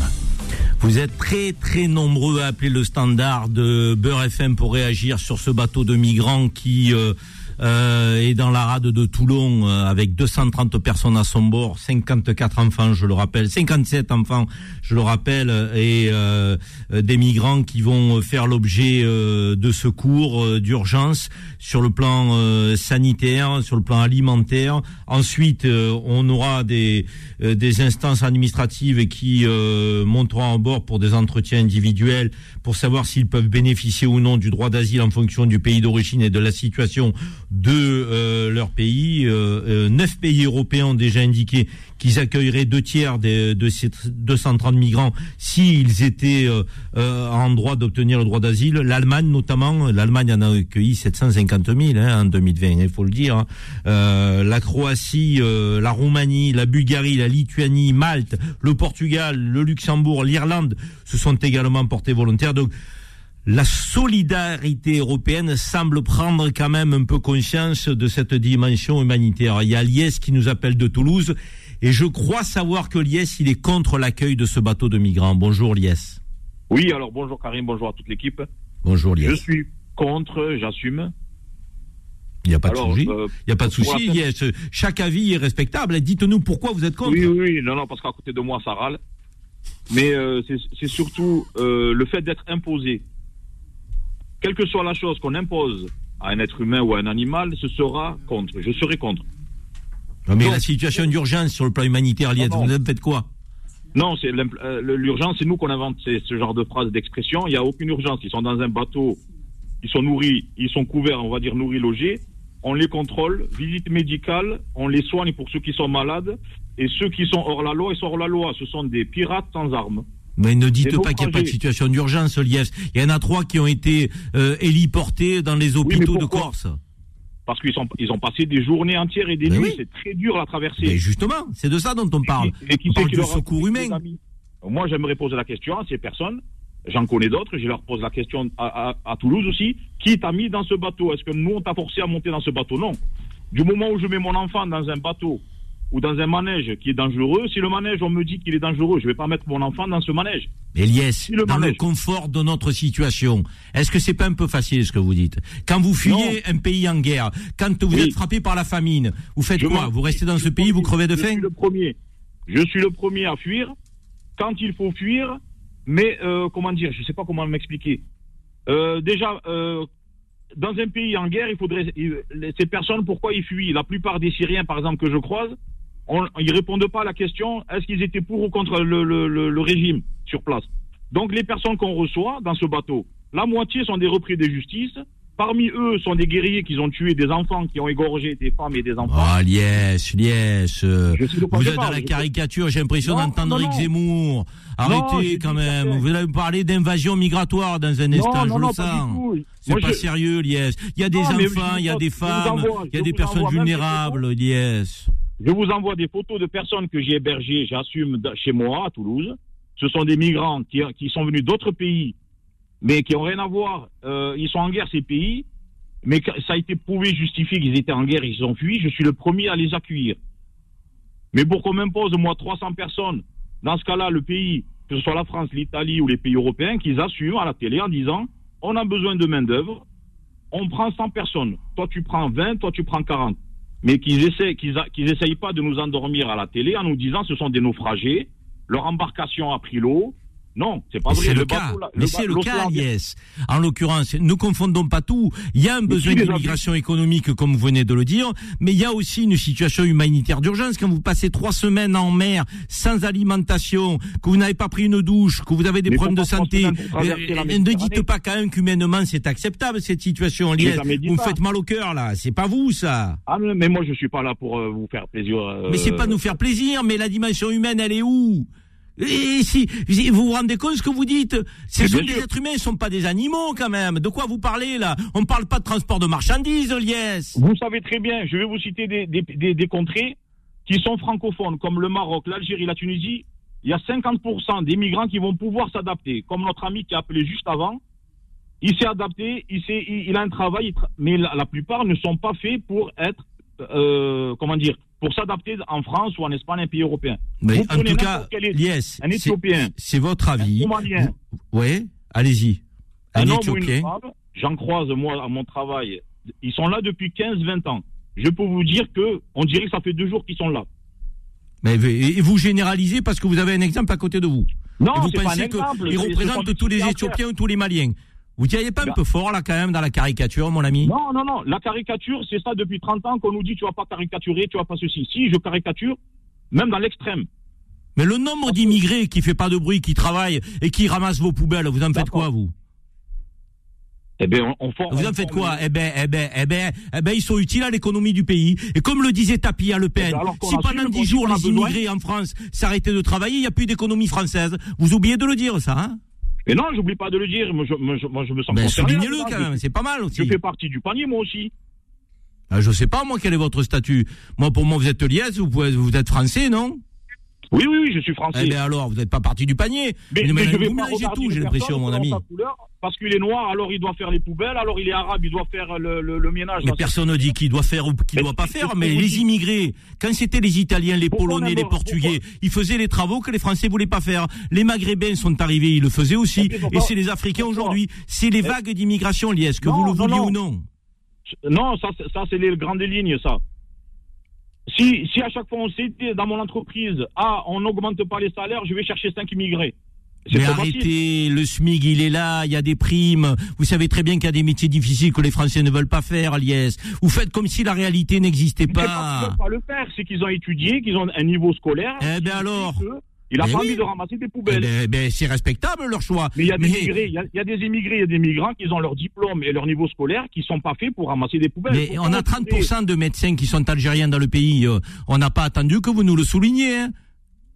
B: Vous êtes très très nombreux à appeler le standard de Beurre FM pour réagir sur ce bateau de migrants qui euh, euh, est dans la rade de Toulon euh, avec 230 personnes à son bord, 54 enfants, je le rappelle, 57 enfants, je le rappelle, et euh, euh, des migrants qui vont faire l'objet euh, de secours euh, d'urgence sur le plan euh, sanitaire, sur le plan alimentaire. Ensuite, euh, on aura des euh, des instances administratives qui euh, monteront en bord pour des entretiens individuels pour savoir s'ils peuvent bénéficier ou non du droit d'asile en fonction du pays d'origine et de la situation de euh, leur pays. Euh, euh, neuf pays européens ont déjà indiqué qu'ils accueilleraient deux tiers de ces 230 migrants s'ils étaient euh, euh, en droit d'obtenir le droit d'asile. L'Allemagne notamment, l'Allemagne en a accueilli 750 000 hein, en 2020, il faut le dire. hein. La Croatie, la Roumanie, la Bulgarie, la Lituanie, Malte, le Portugal, le Luxembourg, l'Irlande se sont également portés volontaires. La solidarité européenne semble prendre quand même un peu conscience de cette dimension humanitaire. Il y a Liès qui nous appelle de Toulouse et je crois savoir que Liès, il est contre l'accueil de ce bateau de migrants. Bonjour Liès.
I: Oui, alors bonjour Karim, bonjour à toute l'équipe.
B: Bonjour
I: Je
B: Liès.
I: suis contre, j'assume.
B: Il n'y a pas de souci.
I: euh,
B: Il n'y a pas de souci. Liès. Chaque avis est respectable. Dites-nous pourquoi vous êtes contre.
I: Oui, oui, non, non, parce qu'à côté de moi, ça râle. Mais euh, c'est c'est surtout euh, le fait d'être imposé. Quelle que soit la chose qu'on impose à un être humain ou à un animal, ce sera contre. Je serai contre.
B: Non, mais la situation d'urgence sur le plan humanitaire,
I: Non, non.
B: vous faites quoi?
I: Non, c'est euh, l'urgence, c'est nous qu'on invente ces- ce genre de phrases, d'expressions. Il n'y a aucune urgence. Ils sont dans un bateau, ils sont nourris, ils sont couverts, on va dire nourris, logés. On les contrôle, visite médicale, on les soigne pour ceux qui sont malades. Et ceux qui sont hors la loi, ils sont hors la loi. Ce sont des pirates sans armes.
B: Mais ne dites pas qu'il n'y a pas de situation d'urgence, Liès. Il y en a trois qui ont été euh, héliportés dans les hôpitaux de Corse.
I: Parce qu'ils ils ont passé des journées entières et des nuits.
B: oui.
I: C'est très dur à traverser.
B: Mais justement, c'est de ça dont on parle.
I: Et qui
B: On parle
I: qui
B: de secours humain.
I: Moi, j'aimerais poser la question à ces personnes. J'en connais d'autres. Je leur pose la question à, à- à Toulouse aussi. Qui t'a mis dans ce bateau? Est-ce que nous, on t'a forcé à monter dans ce bateau? Non. Du moment où je mets mon enfant dans un bateau ou dans un manège qui est dangereux, si le manège, on me dit qu'il est dangereux, je vais pas mettre mon enfant dans ce manège.
B: Eliès,
I: le
B: dans le confort de notre situation, est-ce que c'est pas un peu facile ce que vous dites? Quand vous fuyez un pays en guerre, quand vous
I: Oui.
B: êtes frappé par la famine, vous faites
I: Je
B: quoi Vous restez dans ce pays, vous crevez de
I: je
B: faim
I: suis le premier. Je suis le premier à fuir quand il faut fuir. Mais euh, comment dire Je sais pas comment m'expliquer. Euh, déjà, euh, dans un pays en guerre, il faudrait ces personnes pourquoi ils fuient? La plupart des Syriens, par exemple, que je croise, on, ils répondent pas à la question est-ce qu'ils étaient pour ou contre le, le- le- le régime sur place. Donc les personnes qu'on reçoit dans ce bateau, la moitié sont des repris de justice parmi eux sont des guerriers qui ont tué des enfants, qui ont égorgé des femmes et des enfants.
B: Ah,
I: sais de quoi
B: vous êtes dans la caricature, j'ai l'impression d'entendre Eric
I: non.
B: Zemmour. Arrêtez quand même. Vous allez me parler d'invasion migratoire dans un instant,
I: non,
B: je
I: non,
B: le
I: non,
B: sens. C'est pas
I: je-
B: sérieux, Lies. Il y a des
I: Non,
B: enfants, il y a des femmes, il y a des personnes vulnérables, Lies.
I: Je vous envoie des photos de personnes que j'ai hébergées, j'assume chez moi à Toulouse. Ce sont des migrants qui, sont venus d'autres pays, mais qui n'ont rien à voir. Euh, ils sont en guerre ces pays, mais ça a été prouvé, justifié qu'ils étaient en guerre, ils ont fui. Je suis le premier à les accueillir. Mais pour qu'on m'impose moi 300 personnes, dans ce cas-là, le pays, que ce soit la France, l'Italie ou les pays européens, qu'ils assument à la télé en disant on a besoin de main d'œuvre, on prend 100 personnes. Toi tu prends 20, toi tu prends 40 mais qu'ils essaient, qu'ils qu'ils essayent pas de nous endormir à la télé en nous disant ce sont des naufragés, leur embarcation a pris l'eau. Non, c'est pas
B: Mais
I: vrai.
B: c'est le, cas.
I: là,
B: Mais c'est le cas, Lies. En l'occurrence, ne confondons pas tout. Il y a un besoin d'immigration économique, comme vous venez de le dire, mais il y a aussi une situation humanitaire d'urgence. Quand vous passez trois semaines en mer, sans alimentation, que vous n'avez pas pris une douche, que vous avez des
I: Mais
B: problèmes de santé, euh, ne dites pas quand même qu'humainement c'est acceptable cette situation,
I: dit
B: Vous me faites mal au cœur là. C'est pas vous ça.
I: Ah, mais mais moi je suis pas là pour euh, vous faire plaisir. euh,
B: Mais c'est pas nous faire plaisir, mais la dimension humaine, elle est où? Et si si- vous vous rendez compte de ce que vous dites Ce
I: Mais
B: sont des êtres humains, ils sont pas des animaux quand même. De quoi vous parlez là? On parle pas de transport de marchandises, Lies.
I: Vous savez très bien, je vais vous citer des, des, des, des contrées qui sont francophones, comme le Maroc, l'Algérie, la Tunisie. Il y a 50% des migrants qui vont pouvoir s'adapter. Comme notre ami qui a appelé juste avant, il s'est adapté, il, s'est- il, il a un travail, il tra- mais la, la plupart ne sont pas faits pour être, euh, comment dire, pour s'adapter en France ou en Espagne, un pays européen.
B: Mais
I: Vous
B: en tout cas, Lies,
I: un
B: c'est-
I: Éthiopien,
B: c'est votre avis.
I: un
B: Oui, allez-y. Un
I: un
B: Éthiopien.
I: j'en croise moi à mon travail, ils sont là depuis 15-20 ans. Je peux vous dire que on dirait que ça fait deux jours qu'ils sont là.
B: Mais et vous généralisez parce que vous avez un exemple à côté de vous.
I: Non,
B: et vous
I: c'est pas un
B: pensez qu'ils représentent tous les Éthiopiens ou tous les Maliens. Vous diriez pas un peu fort là quand même dans la caricature, mon ami?
I: Non, non, non. La caricature, c'est ça depuis 30 ans qu'on nous dit tu vas pas caricaturer, tu vas pas ceci. Si, je caricature, même dans l'extrême.
B: Mais le nombre d'immigrés qui fait pas de bruit, qui travaillent et qui ramassent vos poubelles, vous en faites quoi vous?
I: Eh bien, on, on
B: Vous en faites quoi Eh ben, eh ben, eh ben, eh ben, ils sont utiles à l'économie du pays. Et comme le disait Tapi à Le Pen,
I: Eh ben, qu'on
B: si pendant dix jours les immigrés en France s'arrêtaient de travailler, il n'y a plus d'économie française. Vous oubliez de le dire, ça, hein?
I: Mais non, j'oublie pas de le dire. Moi, je, moi, je, moi, je me sens
B: Ben, soulignez-le quand même, c'est pas mal
I: Je,
B: aussi.
I: je fais partie du panier, moi aussi.
B: Ah, Je sais pas, moi, quel est votre statut. Moi, pour moi, vous êtes liesse, vous, pouvez, vous êtes français, non?
I: Oui, oui, oui, je suis français.
B: Eh ben alors, vous n'êtes pas parti du panier.
I: mais,
B: Mais
I: mais je vais
B: vous
I: pas
B: tout, j'ai l'impression, mon ami.
I: couleur, parce qu'il est noir, alors il doit faire les poubelles, alors il est arabe, il doit faire le, le, le ménage.
B: Mais personne ne dit qui doit faire ou qui
I: Mais
B: doit pas faire. Mais les immigrés, quand c'était les Italiens, les
I: Pourquoi
B: Polonais,
I: on
B: les Portugais, ils faisaient les travaux que les Français voulaient pas faire. Les Maghrébins sont arrivés, ils le faisaient aussi. Et c'est les Africains aujourd'hui. C'est les vagues d'immigration liées. Est-ce que vous le vouliez ou non
I: Non, ça, c'est- ça c'est les grandes lignes, ça. Si, si à chaque fois on sait dans mon entreprise, ah, on n'augmente pas les salaires, je vais chercher 5 immigrés.
B: Mais arrêtez, le SMIC il est là, il y a des primes. Vous savez très bien qu'il y a des métiers difficiles que les Français ne veulent pas faire, Liès. Vous faites comme si la réalité n'existait
I: pas qu'ils
B: pas.
I: veulent pas le faire, c'est qu'ils ont étudié, qu'ils ont un niveau scolaire.
B: Eh ben
I: qui
B: alors
I: Il a
B: Mais
I: pas
B: oui.
I: envie de ramasser des
B: Eh
I: poubelles.
B: ben, ben, c'est respectable leur choix.
I: Mais il y a des
B: Mais-
I: immigrés, il y a, il y a des immigrés, il y a des migrants qui ont leur diplôme et leur niveau scolaire qui sont pas faits pour ramasser des poubelles.
B: Mais on a
I: vous
B: 30% de médecins qui sont algériens dans le pays. Euh, On n'a pas attendu que vous nous le souligniez. hein.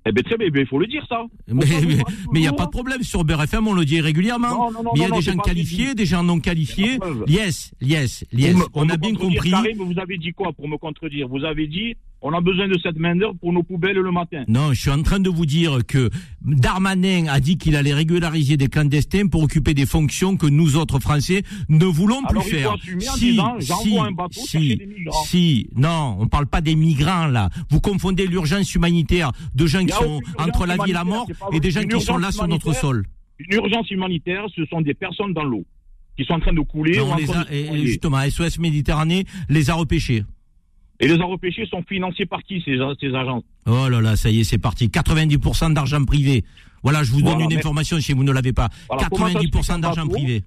I: Eh ben très bien, ben, il faut le dire ça.
B: Mais
I: Pourquoi
B: il n'y a pas de problème. Sur BRFM, on le dit régulièrement. Il y a
I: non,
B: des gens qualifiés, des gens non qualifiés. Yes, yes, yes.
I: Me-
B: On a bien compris.
I: Karim, vous avez dit quoi pour me contredire? Vous avez dit on a besoin de cette main-d'œuvre pour nos poubelles le matin.
B: Non, je suis en train de vous dire que Darmanin a dit qu'il allait régulariser des clandestins pour occuper des fonctions que nous autres Français ne voulons plus
I: il
B: faire.
I: assumer en disant, j'envoie un bateau chercher des migrants.
B: si, non, on parle pas des migrants là. Vous confondez l'urgence humanitaire de gens qui sont entre la vie et la mort et des gens qui sont là sur notre sol.
I: Une urgence humanitaire, ce sont des personnes dans l'eau qui sont en train de couler.
B: Non,
I: ou
B: on
I: en
B: les
I: train
B: a-
I: de se
B: et- justement, SOS Méditerranée les a repêchés.
I: Et les repêchés sont financés par qui ces, ces agences
B: Oh là là, ça y est, c'est parti. 90% d'argent privé. Voilà, je vous donne
I: Voilà,
B: une
I: mais-
B: information si vous ne l'avez pas.
I: Voilà, comment ça se fait
B: 90%
I: qu'un
B: d'argent privé.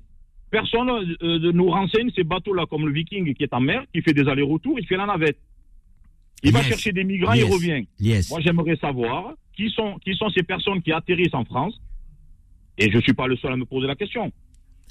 I: Personne euh, de nous renseigne ces bateaux-là, comme le Viking qui est en mer, qui fait des allers-retours, il fait la navette. Il va chercher des migrants,
B: Yes.
I: il revient.
B: Yes.
I: Moi, j'aimerais savoir qui sont, qui sont ces personnes qui atterrissent en France? Et je ne suis pas le seul à me poser la question.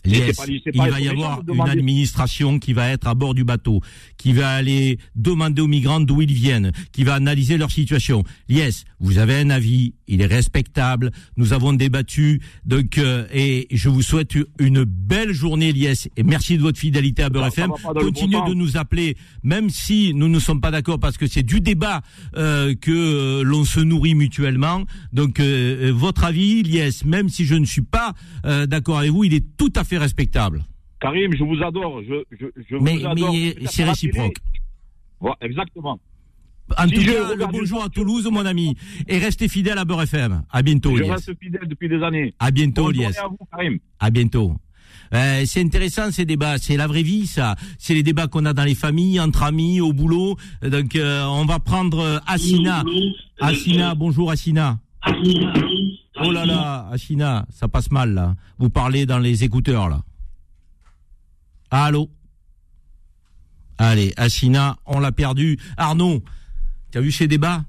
B: Yes.
I: pas-
B: il va y avoir une administration qui va être à bord du bateau, qui va aller demander aux migrants d'où ils viennent, qui va analyser leur situation. Yes, vous avez un avis, il est respectable. Nous avons débattu, donc euh, et je vous souhaite une belle journée, Lies, et merci de votre fidélité à Beurre
I: Ça-
B: FM.
I: bon
B: Continuez de nous appeler, même si nous ne sommes pas d'accord, parce que c'est du débat euh, que euh, l'on se nourrit mutuellement. Donc euh, euh, votre avis, Lies, même si je ne suis pas euh, d'accord avec vous, il est tout à fait respectable.
I: Karim, je vous adore. Je, je, je
B: Mais-
I: vous adore.
B: mais c'est réciproque.
I: Voilà, exactement.
B: En
I: Si
B: tout cas, le bonjour à Toulouse, mon ami, et restez fidèle à Beurre FM. À bientôt,
I: je
B: Lies.
I: reste fidèle depuis des années.
B: À bientôt,
I: Bonne
B: Lies.
I: à vous, Karim.
B: À bientôt. Euh, c'est intéressant ces débats, c'est la vraie vie ça. C'est les débats qu'on a dans les familles, entre amis, au boulot. Donc euh, on va prendre euh, Assina. Assina, bonjour Assina. Oh là là, Assina, ça passe mal là. Vous parlez dans les écouteurs là. Allô Allez, Assina, on l'a perdu. Arnaud, tu as vu ces débats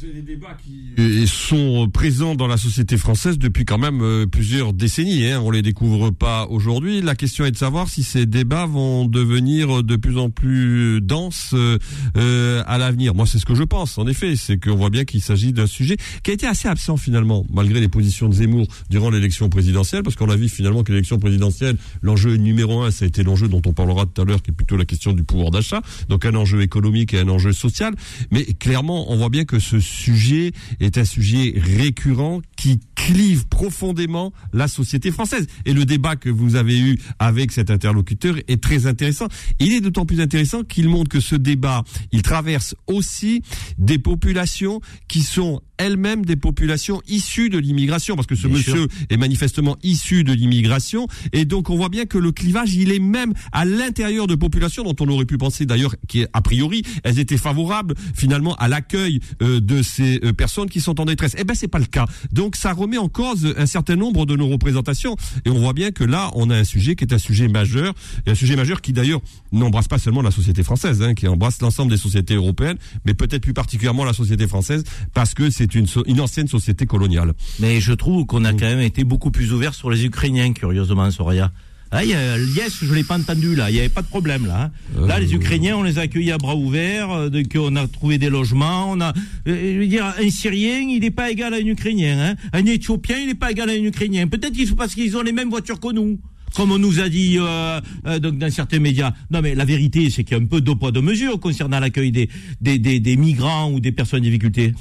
D: C'est des débats qui sont présents dans la société française depuis quand même euh, plusieurs décennies. Hein. On les découvre pas aujourd'hui. La question est de savoir si ces débats vont devenir de plus en plus denses euh, euh, à l'avenir. Moi, c'est ce que je pense. En effet, c'est qu'on voit bien qu'il s'agit d'un sujet qui a été assez absent finalement, malgré les positions de Zemmour durant l'élection présidentielle, parce qu'on a vu finalement que l'élection présidentielle, l'enjeu numéro un, ça a été l'enjeu dont on parlera tout à l'heure, qui est plutôt la question du pouvoir d'achat. Donc un enjeu économique et un enjeu social. Mais clairement, on voit bien que ce sujet est un sujet récurrent qui clive profondément la société française. Et le débat que vous avez eu avec cet interlocuteur est très intéressant. Il est d'autant plus intéressant qu'il montre que ce débat, il traverse aussi des populations qui sont elles-mêmes des populations issues de l'immigration, parce que ce
B: Bien
D: monsieur est manifestement issu de l'immigration, et donc on voit bien que le clivage, il est même à l'intérieur de populations dont on aurait pu penser d'ailleurs qui, a priori, elles étaient favorables finalement à l'accueil euh, de ces euh, personnes qui sont en détresse. Eh ben c'est pas le cas. Donc ça remet en cause un certain nombre de nos représentations, et on voit bien que là, on a un sujet qui est un sujet majeur, et un sujet majeur qui d'ailleurs n'embrasse pas seulement la société française, hein, qui embrasse l'ensemble des sociétés européennes, mais peut-être plus particulièrement la société française, parce que c'est une, ancienne société coloniale.
B: Mais je trouve qu'on a quand même été beaucoup plus ouvert sur les Ukrainiens, curieusement, Soria. Ah, il y a- yes, je l'ai pas entendu là. Il n'y avait pas de problème là. hein. Là, les Ukrainiens, on les a accueillis à bras ouverts. euh, Donc, on a trouvé des logements. On a, euh, je veux dire, un Syrien, il n'est pas égal à un Ukrainien. Hein. Un Éthiopien, il n'est pas égal à un Ukrainien. Peut-être parce qu'ils ont les mêmes voitures que nous. Comme on nous a dit euh, euh, donc dans certains médias. Non, mais la vérité, c'est qu'il y a un peu deux poids deux mesures concernant l'accueil des, des, des, des migrants ou des personnes en difficulté.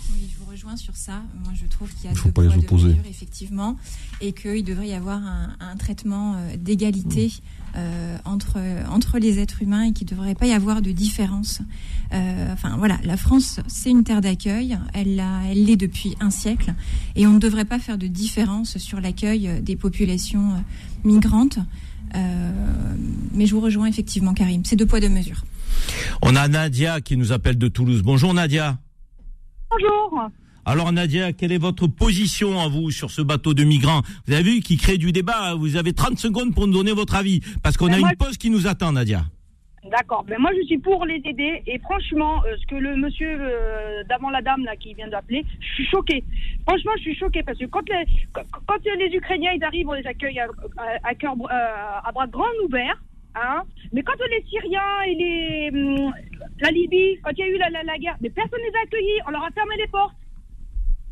E: Rejoins sur ça. Moi, je trouve qu'il y a
D: Il faut
E: deux
D: pas les
E: deux mesures, effectivement, et qu'il devrait y avoir un, un traitement euh, d'égalité euh, entre entre les êtres humains et qu'il ne devrait pas y avoir de différence. Euh, enfin, voilà, la France, c'est une terre d'accueil. Elle l'est depuis un siècle, et on ne devrait pas faire de différence sur l'accueil des populations migrantes. Euh, mais je vous rejoins effectivement, Karim. C'est deux poids, deux mesures.
B: On a Nadia qui nous appelle de Toulouse. Bonjour Nadia.
F: Bonjour.
B: Alors Nadia, quelle est votre position à vous sur ce bateau de migrants? Vous avez vu qui crée du débat. Vous avez 30 secondes pour nous donner votre avis. Parce qu'on
F: Ben
B: a
F: moi,
B: une pause qui nous attend, Nadia.
F: D'accord. Ben moi, je suis pour les aider. Et franchement, euh, ce que le monsieur euh, d'avant la dame là qui vient d'appeler, je suis choquée. Franchement, je suis choquée parce que quand les quand, quand les Ukrainiens ils arrivent, on les accueille à, à, à cœur euh, à bras grands ouverts. Hein mais quand les Syriens et les hum, la Libye, quand il y a eu la, la, la guerre, mais personne ne les a accueillis. On leur a fermé les portes.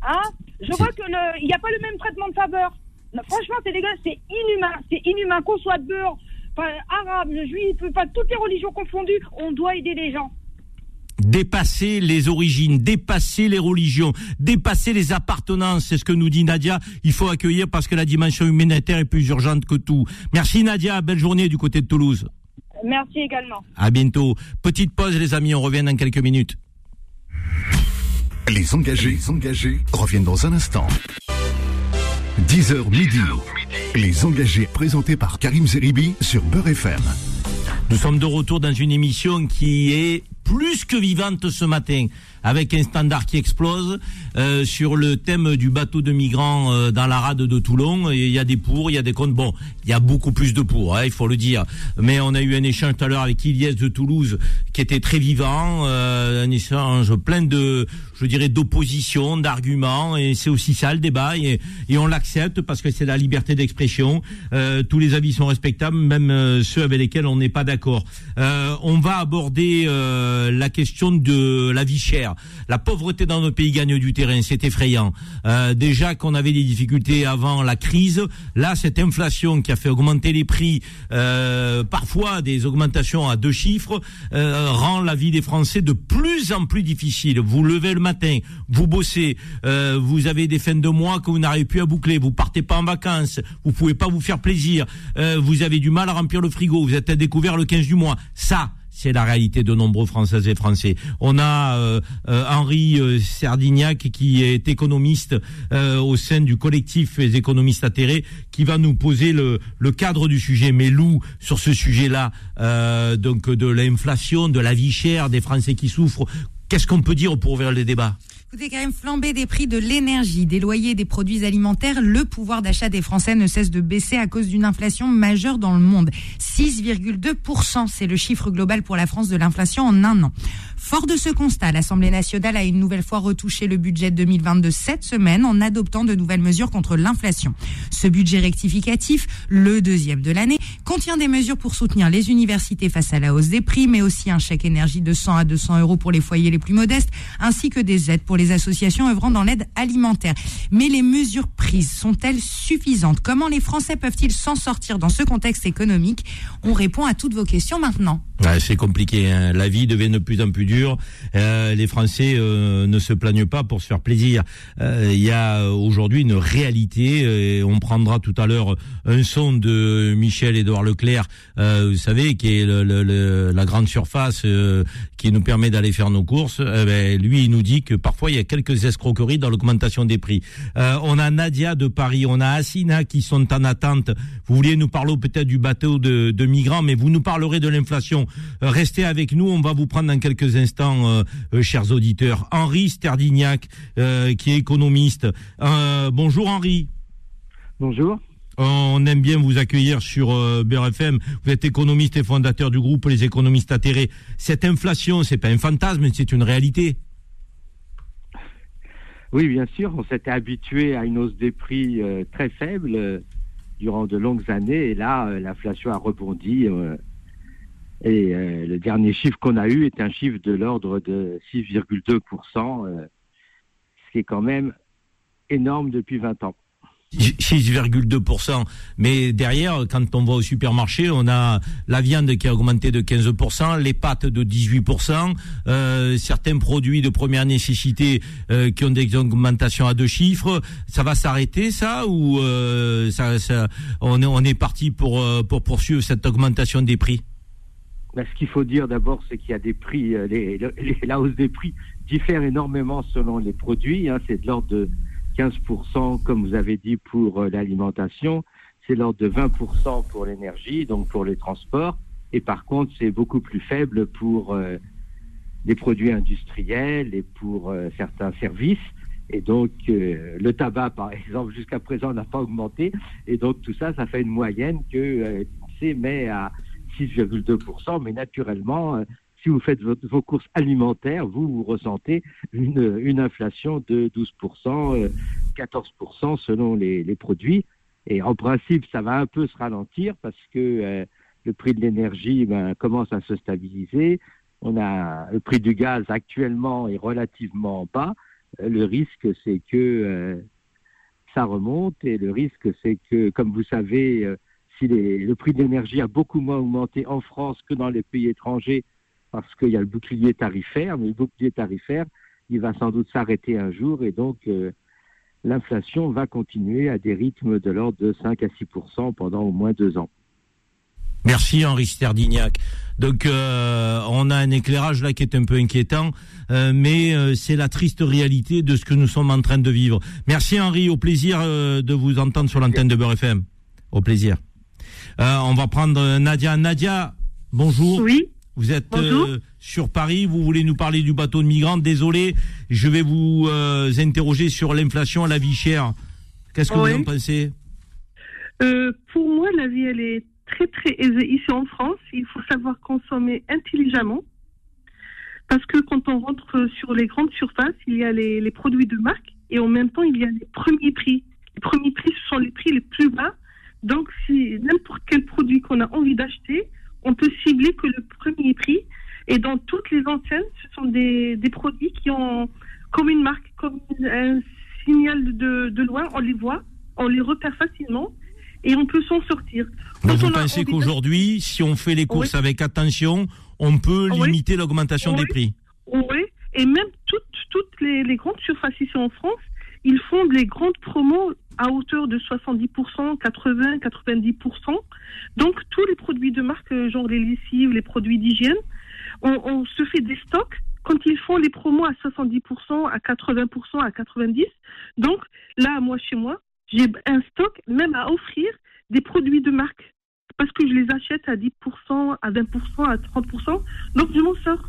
F: Hein Je vois que le- il n'y a pas le même traitement de faveur. Non, franchement, c'est dégueulasse, c'est inhumain, c'est inhumain qu'on soit beurre, enfin, arabe, juif, enfin, toutes les religions confondues, on doit aider les gens.
B: Dépasser les origines, dépasser les religions, dépasser les appartenances, c'est ce que nous dit Nadia. Il faut accueillir parce que la dimension humanitaire est plus urgente que tout. Merci Nadia, belle journée du côté de Toulouse.
F: Merci également.
B: À bientôt. Petite pause les amis, on revient dans quelques minutes.
A: Les engagés, les engagés reviennent dans un instant. 10h midi. Les engagés présentés par Karim Zeribi sur Beurre FM.
B: Nous sommes de retour dans une émission qui est plus que vivante ce matin avec un standard qui explose euh, sur le thème du bateau de migrants euh, dans la rade de Toulon. Il y a des pour, il y a des contre. Bon, il y a beaucoup plus de pour, hein, il faut le dire. Mais on a eu un échange tout à l'heure avec Iliès de Toulouse qui était très vivant, euh, un échange plein de, je dirais, d'opposition, d'arguments. Et c'est aussi ça le débat. Et, on l'accepte parce que c'est la liberté d'expression. Euh, tous les avis sont respectables, même euh, ceux avec lesquels on n'est pas d'accord. Euh, on va aborder euh, la question de la vie chère. La pauvreté dans nos pays gagne du terrain, c'est effrayant. Euh, déjà qu'on avait des difficultés avant la crise, là cette inflation qui a fait augmenter les prix, euh, parfois des augmentations à deux chiffres, rend la vie des Français de plus en plus difficile. Vous levez le matin, vous bossez, vous avez des fins de mois que vous n'arrivez plus à boucler, vous partez pas en vacances, vous pouvez pas vous faire plaisir, vous avez du mal à remplir le frigo, vous êtes à découvert le 15 du mois. Ça, c'est la réalité de nombreux Françaises et Français. On a euh, euh, Henri euh, Serdignac qui est économiste euh, au sein du collectif des économistes atterrés qui va nous poser le, cadre du sujet. Mais Lou, sur ce sujet-là, donc de l'inflation, de la vie chère, des Français qui souffrent, qu'est-ce qu'on peut dire pour ouvrir les débats
C: Écoutez, quand même, flambée des prix de l'énergie, des loyers, des produits alimentaires, le pouvoir d'achat des Français ne cesse de baisser à cause d'une inflation majeure dans le monde. 6,2%, c'est le chiffre global pour la France de l'inflation en un an. Fort de ce constat, l'Assemblée nationale a une nouvelle fois retouché le budget 2022 cette semaine en adoptant de nouvelles mesures contre l'inflation. Ce budget rectificatif, le deuxième de l'année, contient des mesures pour soutenir les universités face à la hausse des prix, mais aussi un chèque énergie de 100 à 200 euros pour les foyers les plus modestes, ainsi que des aides pour les associations œuvrant dans l'aide alimentaire. Mais les mesures prises sont-elles suffisantes? Comment les Français peuvent-ils s'en sortir dans ce contexte économique? On répond à toutes vos questions maintenant.
B: C'est compliqué. hein. La vie devient de plus en plus dure. Euh, les Français euh, ne se plaignent pas pour se faire plaisir. Euh, Il y a euh, aujourd'hui une réalité. euh, Et on prendra tout à l'heure un son de Michel-Édouard Leclerc, euh, vous savez, qui est le- le- le- la grande surface euh, qui nous permet d'aller faire nos courses. Euh, ben, lui, il nous dit que parfois il y a quelques escroqueries dans l'augmentation des prix. Euh, on a Nadia de Paris, on a Assina qui sont en attente. Vous vouliez nous parler peut-être du bateau de, de migrants, mais vous nous parlerez de l'inflation. Euh, restez avec nous, on va vous prendre dans quelques instants, euh, euh, chers auditeurs. Henri Sterdignac, euh, qui est économiste. Euh, bonjour Henri.
J: Bonjour.
B: On aime bien vous accueillir sur BRFM. Vous êtes économiste et fondateur du groupe Les économistes atterrés. Cette inflation, c'est pas un fantasme, c'est une réalité.
J: Oui, bien sûr, on s'était habitué à une hausse des prix très faible durant de longues années, et là, l'inflation a rebondi. Et euh, le dernier chiffre qu'on a eu est un chiffre de l'ordre de 6,2%, euh, ce qui est quand même énorme depuis 20 ans.
B: 6,2%. Mais derrière, quand on va au supermarché, on a la viande qui a augmenté de 15%, les pâtes de 18%, euh, certains produits de première nécessité euh, qui ont des augmentations à deux chiffres. Ça va s'arrêter ça ou euh, ça, ça- on est on est parti pour euh, pour poursuivre cette augmentation des prix?
J: Ben, ce qu'il faut dire d'abord, c'est qu'il y a des prix, euh, la hausse des prix diffère énormément selon les produits. hein. c'est de l'ordre de 15%, comme vous avez dit, pour euh, l'alimentation. C'est de l'ordre de 20% pour l'énergie, donc pour les transports. Et par contre, c'est beaucoup plus faible pour euh, les produits industriels et pour certains services. Et donc, le tabac, par exemple, jusqu'à présent n'a pas augmenté. Et donc, tout ça, ça fait une moyenne que l'INSEE met à 6,2%. Mais naturellement, euh, si vous faites vos courses alimentaires, vous, vous ressentez une, inflation de 12%, euh, 14% selon les, produits. Et en principe, ça va un peu se ralentir parce que euh, le prix de l'énergie ben, commence à se stabiliser. On a le prix du gaz actuellement est relativement bas. Euh, Le risque, c'est que euh, ça remonte et le risque, c'est que, comme vous savez, euh, si le prix de l'énergie a beaucoup moins augmenté en France que dans les pays étrangers, parce qu'il y a le bouclier tarifaire, mais le bouclier tarifaire, il va sans doute s'arrêter un jour et donc euh, l'inflation va continuer à des rythmes de l'ordre de 5 à 6 pendant au moins deux ans.
B: Merci Henri Sterdignac. Donc euh, on a un éclairage là qui est un peu inquiétant, euh, mais c'est la triste réalité de ce que nous sommes en train de vivre. Merci Henri, au plaisir de vous entendre sur l'antenne de Beurre FM. Au plaisir. Euh, on va prendre Nadia. Nadia, bonjour.
K: Oui.
B: Vous êtes euh, sur Paris. Vous voulez nous parler du bateau de migrants. Désolé, je vais vous euh, interroger sur l'inflation à la vie chère. Qu'est-ce que
K: Oui.
B: vous en pensez?
K: Euh, pour moi, la vie, elle est très, très aisée ici en France. Il faut savoir consommer intelligemment. Parce que quand on rentre sur les grandes surfaces, il y a les, les produits de marque et en même temps, il y a les premiers prix. Les premiers prix, ce sont les prix les plus bas. Donc, si n'importe quel produit qu'on a envie d'acheter, on peut cibler que le premier prix. Et dans toutes les enseignes, ce sont des, des produits qui ont comme une marque, comme un signal de, de loin, on les voit, on les repère facilement et on peut s'en sortir. Quand
B: Vous
K: on
B: pensez qu'aujourd'hui, si on fait les courses avec attention, on peut
K: Oui.
B: limiter l'augmentation des prix
K: Oui, et même toutes, toutes les, les grandes surfaces ici en France, ils font des grandes promos à hauteur de 70%, 80, 90%. Donc tous les produits de marque, euh, genre les lessives, les produits d'hygiène, on, se fait des stocks quand ils font les promos à 70%, à 80%, à 90%. Donc là, moi, chez moi, j'ai un stock même à offrir des produits de marque parce que je les achète à 10%, à 20%, à 30%. Donc je m'en sors.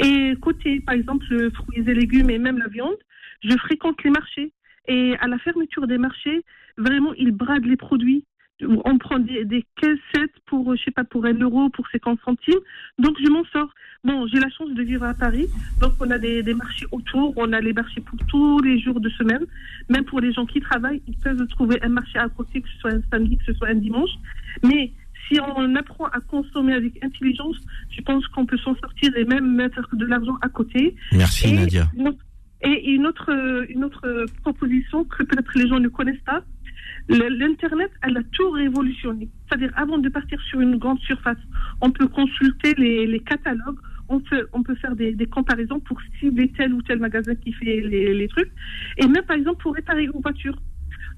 K: Et côté, par exemple, fruits et légumes et même la viande, je fréquente les marchés. Et à la fermeture des marchés, vraiment, ils bradent les produits. On prend des, des caissettes pour, je sais pas, pour un euro, pour 50 centimes. Donc, je m'en sors. Bon, j'ai la chance de vivre à Paris. Donc, on a des, des marchés autour. On a les marchés pour tous les jours de semaine. Même pour les gens qui travaillent, ils peuvent trouver un marché à côté, que ce soit un samedi, que ce soit un dimanche. Mais si on apprend à consommer avec intelligence, je pense qu'on peut s'en sortir et même mettre de l'argent à côté.
B: Merci,
K: Et
B: Nadia.
K: Et une autre, une autre proposition que peut-être les gens ne connaissent pas, l'Internet, elle a tout révolutionné. C'est-à-dire, avant de partir sur une grande surface, on peut consulter les, catalogues, on peut, on peut faire des, des comparaisons pour cibler tel ou tel magasin qui fait les, les trucs, et même par exemple pour réparer une voiture.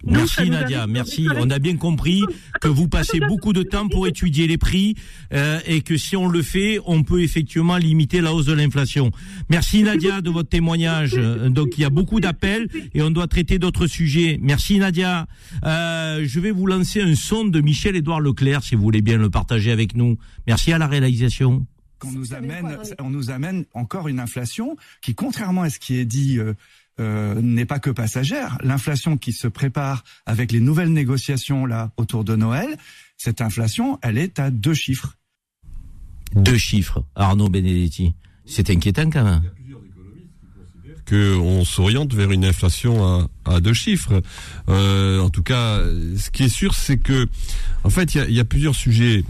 B: Merci
K: nous
B: Nadia, merci. On a bien compris que vous passez beaucoup de temps pour étudier les prix euh, et que si on le fait, on peut effectivement limiter la hausse de l'inflation. Merci Nadia de votre témoignage. Euh, Donc il y a beaucoup d'appels et on doit traiter d'autres sujets. Merci Nadia. Euh, je vais vous lancer un son de Michel-Édouard Leclerc si vous voulez bien le partager avec nous. Merci à la réalisation.
L: qu'on nous amène, on nous amène encore une inflation qui, contrairement à ce qui est dit, euh, euh, n'est pas que passagère. L'inflation qui se prépare avec les nouvelles négociations là autour de Noël, cette inflation, elle est à deux chiffres.
B: Deux chiffres. Arnaud Benedetti. C'est inquiétant quand même.
D: qu'on s'oriente vers une inflation à, à deux chiffres. Euh, en tout cas, ce qui est sûr, c'est que, en fait, il y a, il y a plusieurs sujets.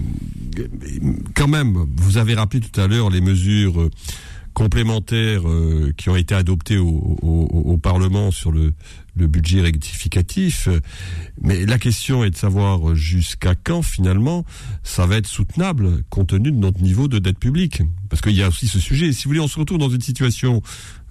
D: Quand même, vous avez rappelé tout à l'heure les mesures euh, complémentaires euh, qui ont été adoptées au, au- au Parlement sur le, le budget rectificatif. Mais la question est de savoir jusqu'à quand finalement ça va être soutenable compte tenu de notre niveau de dette publique. Parce qu'il y a aussi ce sujet. Si vous voulez, on se retrouve dans une situation,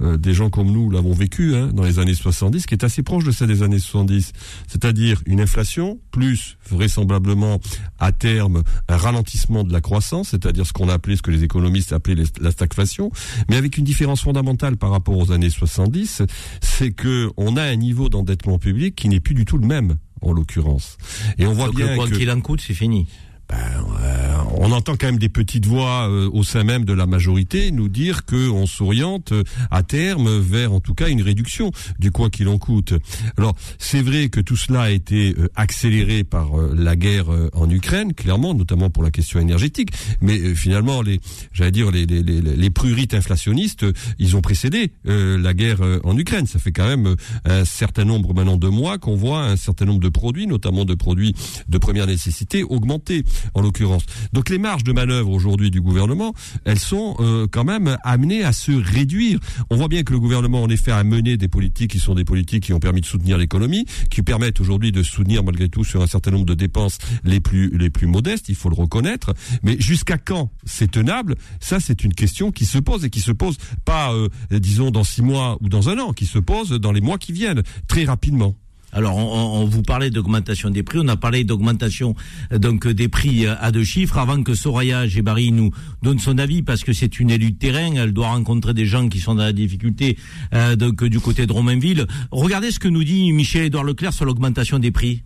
D: euh, des gens comme nous l'avons vécu hein, dans les années 70, qui est assez proche de celle des années 70. C'est-à-dire une inflation, plus vraisemblablement à terme un ralentissement de la croissance, c'est-à-dire ce qu'on a appelé, ce que les économistes appelaient la stagflation, mais avec une différence fondamentale par rapport aux années 70, c'est que on a un niveau d'endettement public qui n'est plus du tout le même en l'occurrence. Et on voit
B: Donc,
D: bien
B: le quoi
D: que
B: qu'il en coûte, c'est fini.
D: Euh, on entend quand même des petites voix euh, au sein même de la majorité nous dire que on s'oriente euh, à terme vers en tout cas une réduction du quoi qu'il en coûte. Alors c'est vrai que tout cela a été euh, accéléré par euh, la guerre euh, en Ukraine, clairement, notamment pour la question énergétique. Mais finalement, les, j'allais dire les les, les, les prurites inflationnistes, ils ont précédé la guerre en Ukraine. Ça fait quand même un certain nombre maintenant de mois qu'on voit un certain nombre de produits, notamment de produits de première nécessité, augmenter en l'occurrence. Donc les marges de manœuvre aujourd'hui du gouvernement, elles sont euh, quand même amenées à se réduire. On voit bien que le gouvernement en effet a mené des politiques qui sont des politiques qui ont permis de soutenir l'économie, qui permettent aujourd'hui de soutenir malgré tout sur un certain nombre de dépenses les plus les plus modestes, il faut le reconnaître. Mais jusqu'à quand c'est tenable? Ça, c'est une question qui se pose et qui se pose pas, euh, disons, dans six mois ou dans un an, qui se pose dans les mois qui viennent, très rapidement.
B: Alors, on, vous parlait d'augmentation des prix, on a parlé d'augmentation euh, donc euh, des prix euh, à deux chiffres. Avant que Soraya Gébari nous donne son avis, parce que c'est une élue de terrain, elle doit rencontrer des gens qui sont dans la difficulté euh, donc du côté de Romainville. Regardez ce que nous dit Michel-Édouard Leclerc sur l'augmentation des prix.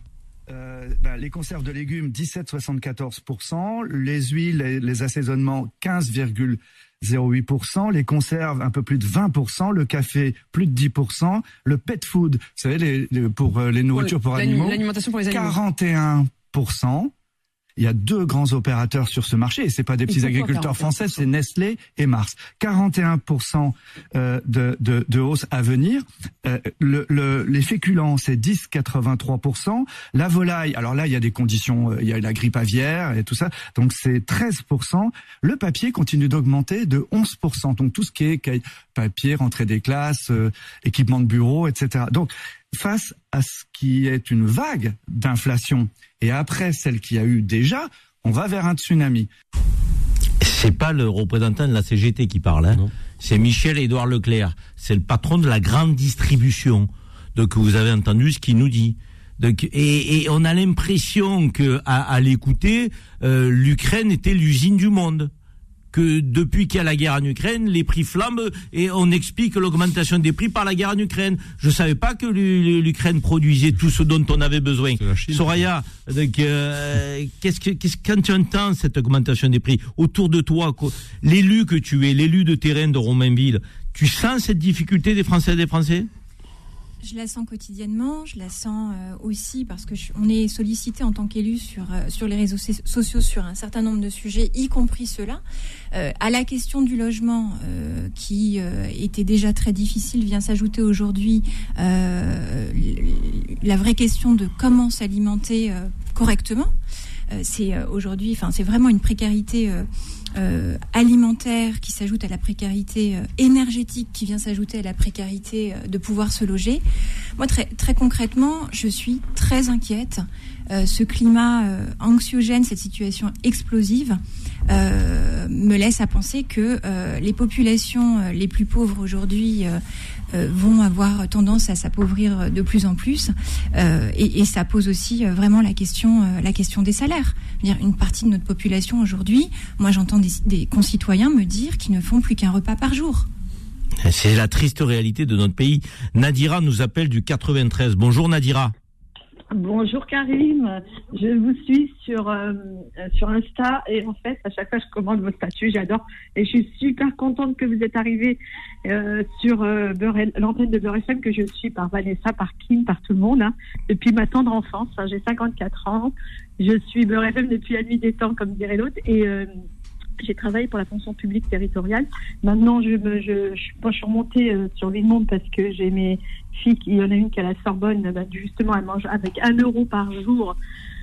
L: Bah, les conserves de légumes 17,74%, les huiles les assaisonnements 15,08%, les conserves un peu plus de 20%, le café plus de 10%, le pet food, vous savez, les, les- pour euh, les nourritures pour
M: l'ali-
L: animaux,
M: l'alimentation pour les animaux.
L: 41%. Il y a deux grands opérateurs sur ce marché et c'est pas des petits agriculteurs
M: 41%?
L: français, c'est Nestlé et Mars. 41% euh, de, de, de hausse à venir. Euh, le, le- les féculents, c'est 10,83%. La volaille, alors là, il y a des conditions, euh, il y a la grippe aviaire et tout ça, donc c'est 13%. Le papier continue d'augmenter de 11%. Donc tout ce qui est papier, rentrée des classes, euh, équipement de bureau, etc. Donc face à ce qui est une vague d'inflation et après celle qu'il y a eu déjà, on va vers un tsunami.
B: C'est pas le représentant de la CGT qui parle, hein. c'est Michel Édouard Leclerc. C'est le patron de la grande distribution. Donc vous avez entendu ce qu'il nous dit. Donc, et, et on a l'impression que à, à l'écouter, euh, l'Ukraine était l'usine du monde. Que depuis qu'il y a la guerre en Ukraine, les prix flambent et on explique l'augmentation des prix par la guerre en Ukraine. Je savais pas que l'U- l'Ukraine produisait tout ce dont on avait besoin. Soraya, euh, qu'est-ce que, quand tu entends cette augmentation des prix autour de toi, l'élu que tu es, l'élu de terrain de Romainville, tu sens cette difficulté des Français et des Français?
E: Je la sens quotidiennement, je la sens euh, aussi parce que je- on est sollicité en tant qu'élu sur euh, sur les réseaux so- sociaux sur un certain nombre de sujets, y compris ceux-là. Euh, à la question du logement, euh, qui était déjà très difficile, vient s'ajouter aujourd'hui la vraie question de comment s'alimenter correctement. C'est aujourd'hui, enfin, c'est vraiment une précarité euh, alimentaire qui s'ajoute à la précarité euh, énergétique qui vient s'ajouter à la précarité euh, de pouvoir se loger. Moi, très, très concrètement, je suis très inquiète. Euh, ce climat anxiogène, cette situation explosive, me laisse à penser que les populations les plus pauvres aujourd'hui vont avoir tendance à s'appauvrir de plus en plus, Euh, et, et ça pose aussi euh, vraiment la question, euh, la question des salaires. Dire, une partie de notre population aujourd'hui, moi j'entends des, des concitoyens me dire qu'ils ne font plus qu'un repas par jour.
B: C'est la triste réalité de notre pays. Nadira nous appelle du 93. Bonjour Nadira.
N: Bonjour Karim, je vous suis sur euh, sur Insta et en fait à chaque fois je commande vos statuts, j'adore. Et je suis super contente que vous êtes arrivé euh, sur euh, l'antenne de Beurre FM que je suis par Vanessa, par Kim, par tout le monde hein, depuis ma tendre enfance. Hein, J'ai 54 ans, je suis Beurre FM depuis la nuit des temps comme dirait l'autre. Et euh, j'ai travaillé pour la fonction publique territoriale. Maintenant, je, me, suis- remontée euh, sur Villemont parce que j'ai mes filles, il y en a une qui est à la Sorbonne, bah, justement, elle mange avec un euro par jour.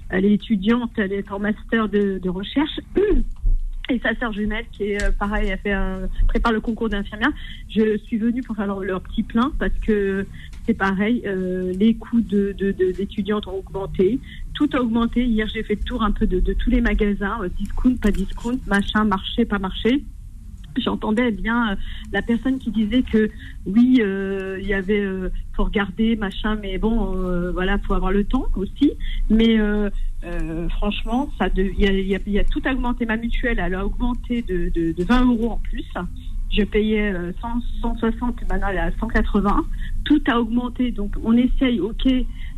N: Elle est étudiante, elle est en master de, recherche. Et sa sœur jumelle, qui est euh, pareil, fait prépare le concours d'infirmière. Je suis venue pour faire leur, leur petit plein parce que c'est pareil, euh, les coûts de, de, d'étudiantes ont augmenté. Tout a augmenté. Hier, j'ai fait le tour un peu de, tous les magasins, euh, discount, pas discount, machin, marché, pas marché. J'entendais bien euh, la personne qui disait que oui, il y avait, faut regarder, machin, mais bon, voilà, faut avoir le temps aussi. Mais franchement, ça, il y a, tout augmenté. Ma mutuelle, elle a augmenté de, de, de 20 euros en plus. Je payais euh, 100, 160, maintenant elle est à 180. Tout a augmenté, donc on essaye, ok.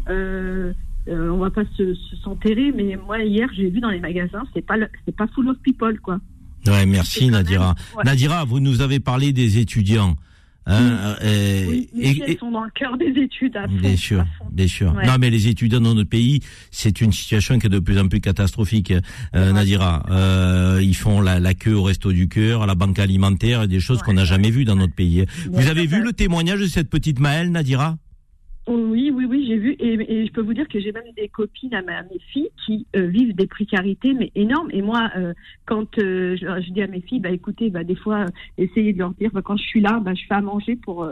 N: Euh, euh, on va pas se se- s'enterrer, mais moi hier j'ai vu dans les magasins, c'est pas c'est pas full of people quoi.
B: Ouais, merci Nadira.
N: ouais.
B: Nadira, vous nous avez parlé des étudiants. Hein, euh,
N: Oui,
B: et- et-
N: elles sont dans le cœur des études à fond.
B: Bien sûr, bien sûr.
N: Ouais.
B: Non, mais les étudiants dans notre pays, c'est une situation qui est de plus en plus catastrophique. Euh, Nadira, euh, ils font la, la queue au resto du cœur, à la banque alimentaire, et des choses qu'on n'a jamais vues dans notre pays. Vous avez vu le témoignage de cette petite Maëlle, Nadira?
N: Oui, oui, oui, j'ai vu. Et, je peux vous dire que j'ai même des copines à, ma- mes filles qui euh, vivent des précarités, mais énormes. Et moi, euh, quand euh, je, dis à mes filles, bah écoutez, bah des fois, essayez de leur dire, bah, quand je suis là, bah, je fais à manger pour.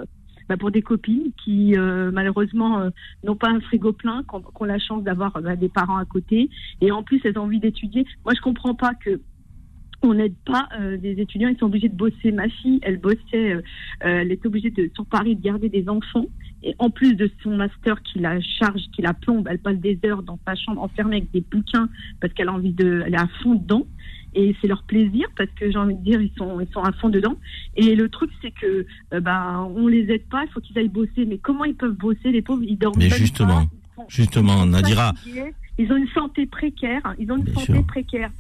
N: bah, pour des copines qui malheureusement n'ont pas un frigo plein, qui ont, la chance d'avoir bah, des parents à côté, et en plus elles ont envie d'étudier. Moi, je comprends pas que on n'aide pas euh, des étudiants, ils sont obligés de bosser. Ma fille, elle bossait, euh, elle était obligée de, sur Paris de garder des enfants. Et en plus de son master qui la charge, qui la plombe, elle passe des heures dans sa chambre enfermée avec des bouquins parce qu'elle a envie de, elle est à fond dedans. Et c'est leur plaisir parce que j'ai envie de dire, ils sont, ils sont à fond dedans. Et le truc, c'est que, euh, bah, on les aide pas, il faut qu'ils aillent bosser. Mais comment ils peuvent bosser, les pauvres, ils dorment
B: Mais justement,
N: pas.
B: justement, Nadira,
N: fatigués, ils ont une santé précaire, ils ont une santé précaire.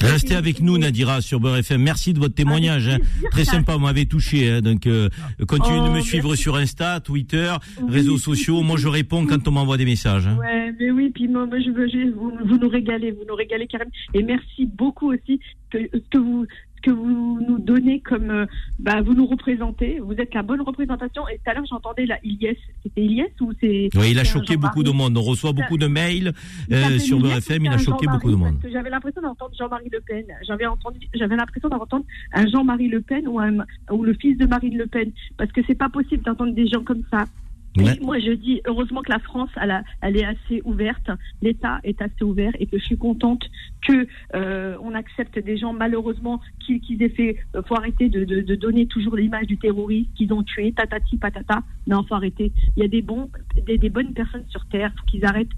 B: Restez avec nous, Nadira, sur Beurre FM. Merci de votre témoignage. hein. Très sympa, vous m'avez touché. hein. Donc, euh, continuez de
N: Oh,
B: me suivre sur Insta, Twitter, réseaux sociaux. Moi, je réponds quand on m'envoie des messages. hein.
N: Ouais, mais oui, puis moi, moi, je veux, je- vous, vous nous régalez, vous nous régalez carrément. Et merci beaucoup aussi que, que vous que vous nous donnez comme euh, bah, vous nous représentez, vous êtes la bonne représentation. Et tout à l'heure j'entendais la Ilyes, c'était Ilyes ou c'est
B: Oui, il a choqué beaucoup de monde. On reçoit beaucoup de mails
N: Il
B: euh, sur
N: ou
B: FM. Il a choqué beaucoup de monde.
N: J'avais l'impression d'entendre Jean-Marie Le Pen. J'avais entendu, j'avais l'impression d'entendre un Jean-Marie Le Pen ou, un, ou le fils de Marine Le Pen, parce que c'est pas possible d'entendre des gens comme ça.
B: Ouais.
N: Moi, je dis heureusement que la France, elle, a- elle est assez ouverte, l'État est assez ouvert, et que je suis contente que euh, on accepte des gens malheureusement qui, qui aient fait. euh, faut arrêter de, de, de donner toujours l'image du terroriste qu'ils ont tué, tatati patata. Non, faut arrêter. Il y a des bons, des, des bonnes personnes sur terre, faut qu'ils arrêtent.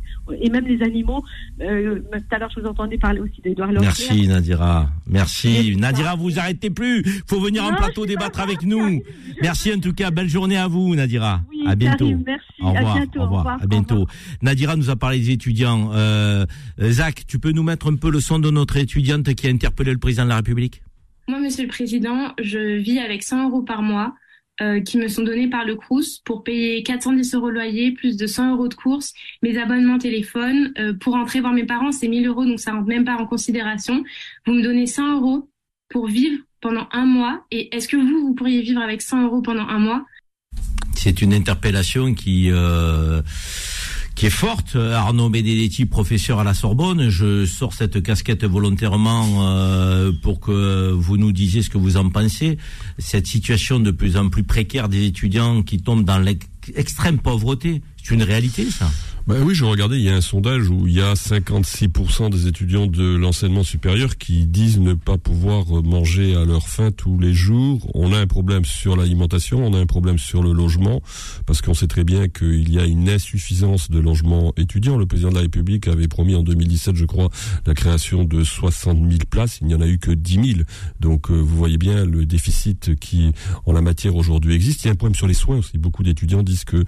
N: Et même les animaux. Euh, tout à l'heure, je vous entendais parler aussi d'Edouard.
B: Merci Nadira. Merci. Nadira, vous arrêtez plus. Faut venir en
N: Non,
B: plateau débattre avec nous. Merci en tout cas. Belle journée à vous, Nadira. à bientôt.
N: Merci.
B: Au
N: À
B: revoir.
N: bientôt.
B: Au revoir.
N: Au revoir.
B: À bientôt. Nadira nous a parlé des étudiants. Euh, Zach, tu peux nous mettre un peu le son de notre étudiante qui a interpellé le président de la République
M: Moi, Monsieur le Président, je vis avec 100 euros par mois euh, qui me sont donnés par le Crous pour payer 410 euros loyer, plus de 100 euros de courses, mes abonnements téléphone. Euh, pour entrer voir mes parents, c'est 1000 euros, donc ça rentre même pas en considération. Vous me donnez 100 euros pour vivre pendant un mois. Et est-ce que vous, vous pourriez vivre avec 100 euros pendant un mois?
B: C'est une interpellation qui euh, qui est forte. Arnaud Benedetti, professeur à la Sorbonne, je sors cette casquette volontairement euh, pour que vous nous disiez ce que vous en pensez. Cette situation de plus en plus précaire des étudiants qui tombent dans l'extrême pauvreté, c'est une réalité, ça?
D: Ben oui, je regardais, il y a un sondage où il y a 56% des étudiants de l'enseignement supérieur qui disent ne pas pouvoir manger à leur faim tous les jours. On a un problème sur l'alimentation, on a un problème sur le logement, parce qu'on sait très bien qu'il y a une insuffisance de logements étudiants. Le président de la République avait promis en 2017, je crois, la création de 60 000 places. Il n'y en a eu que 10 000. Donc, euh, vous voyez bien le déficit qui, en la matière aujourd'hui, existe. Il y a un problème sur les soins aussi. Beaucoup d'étudiants disent que,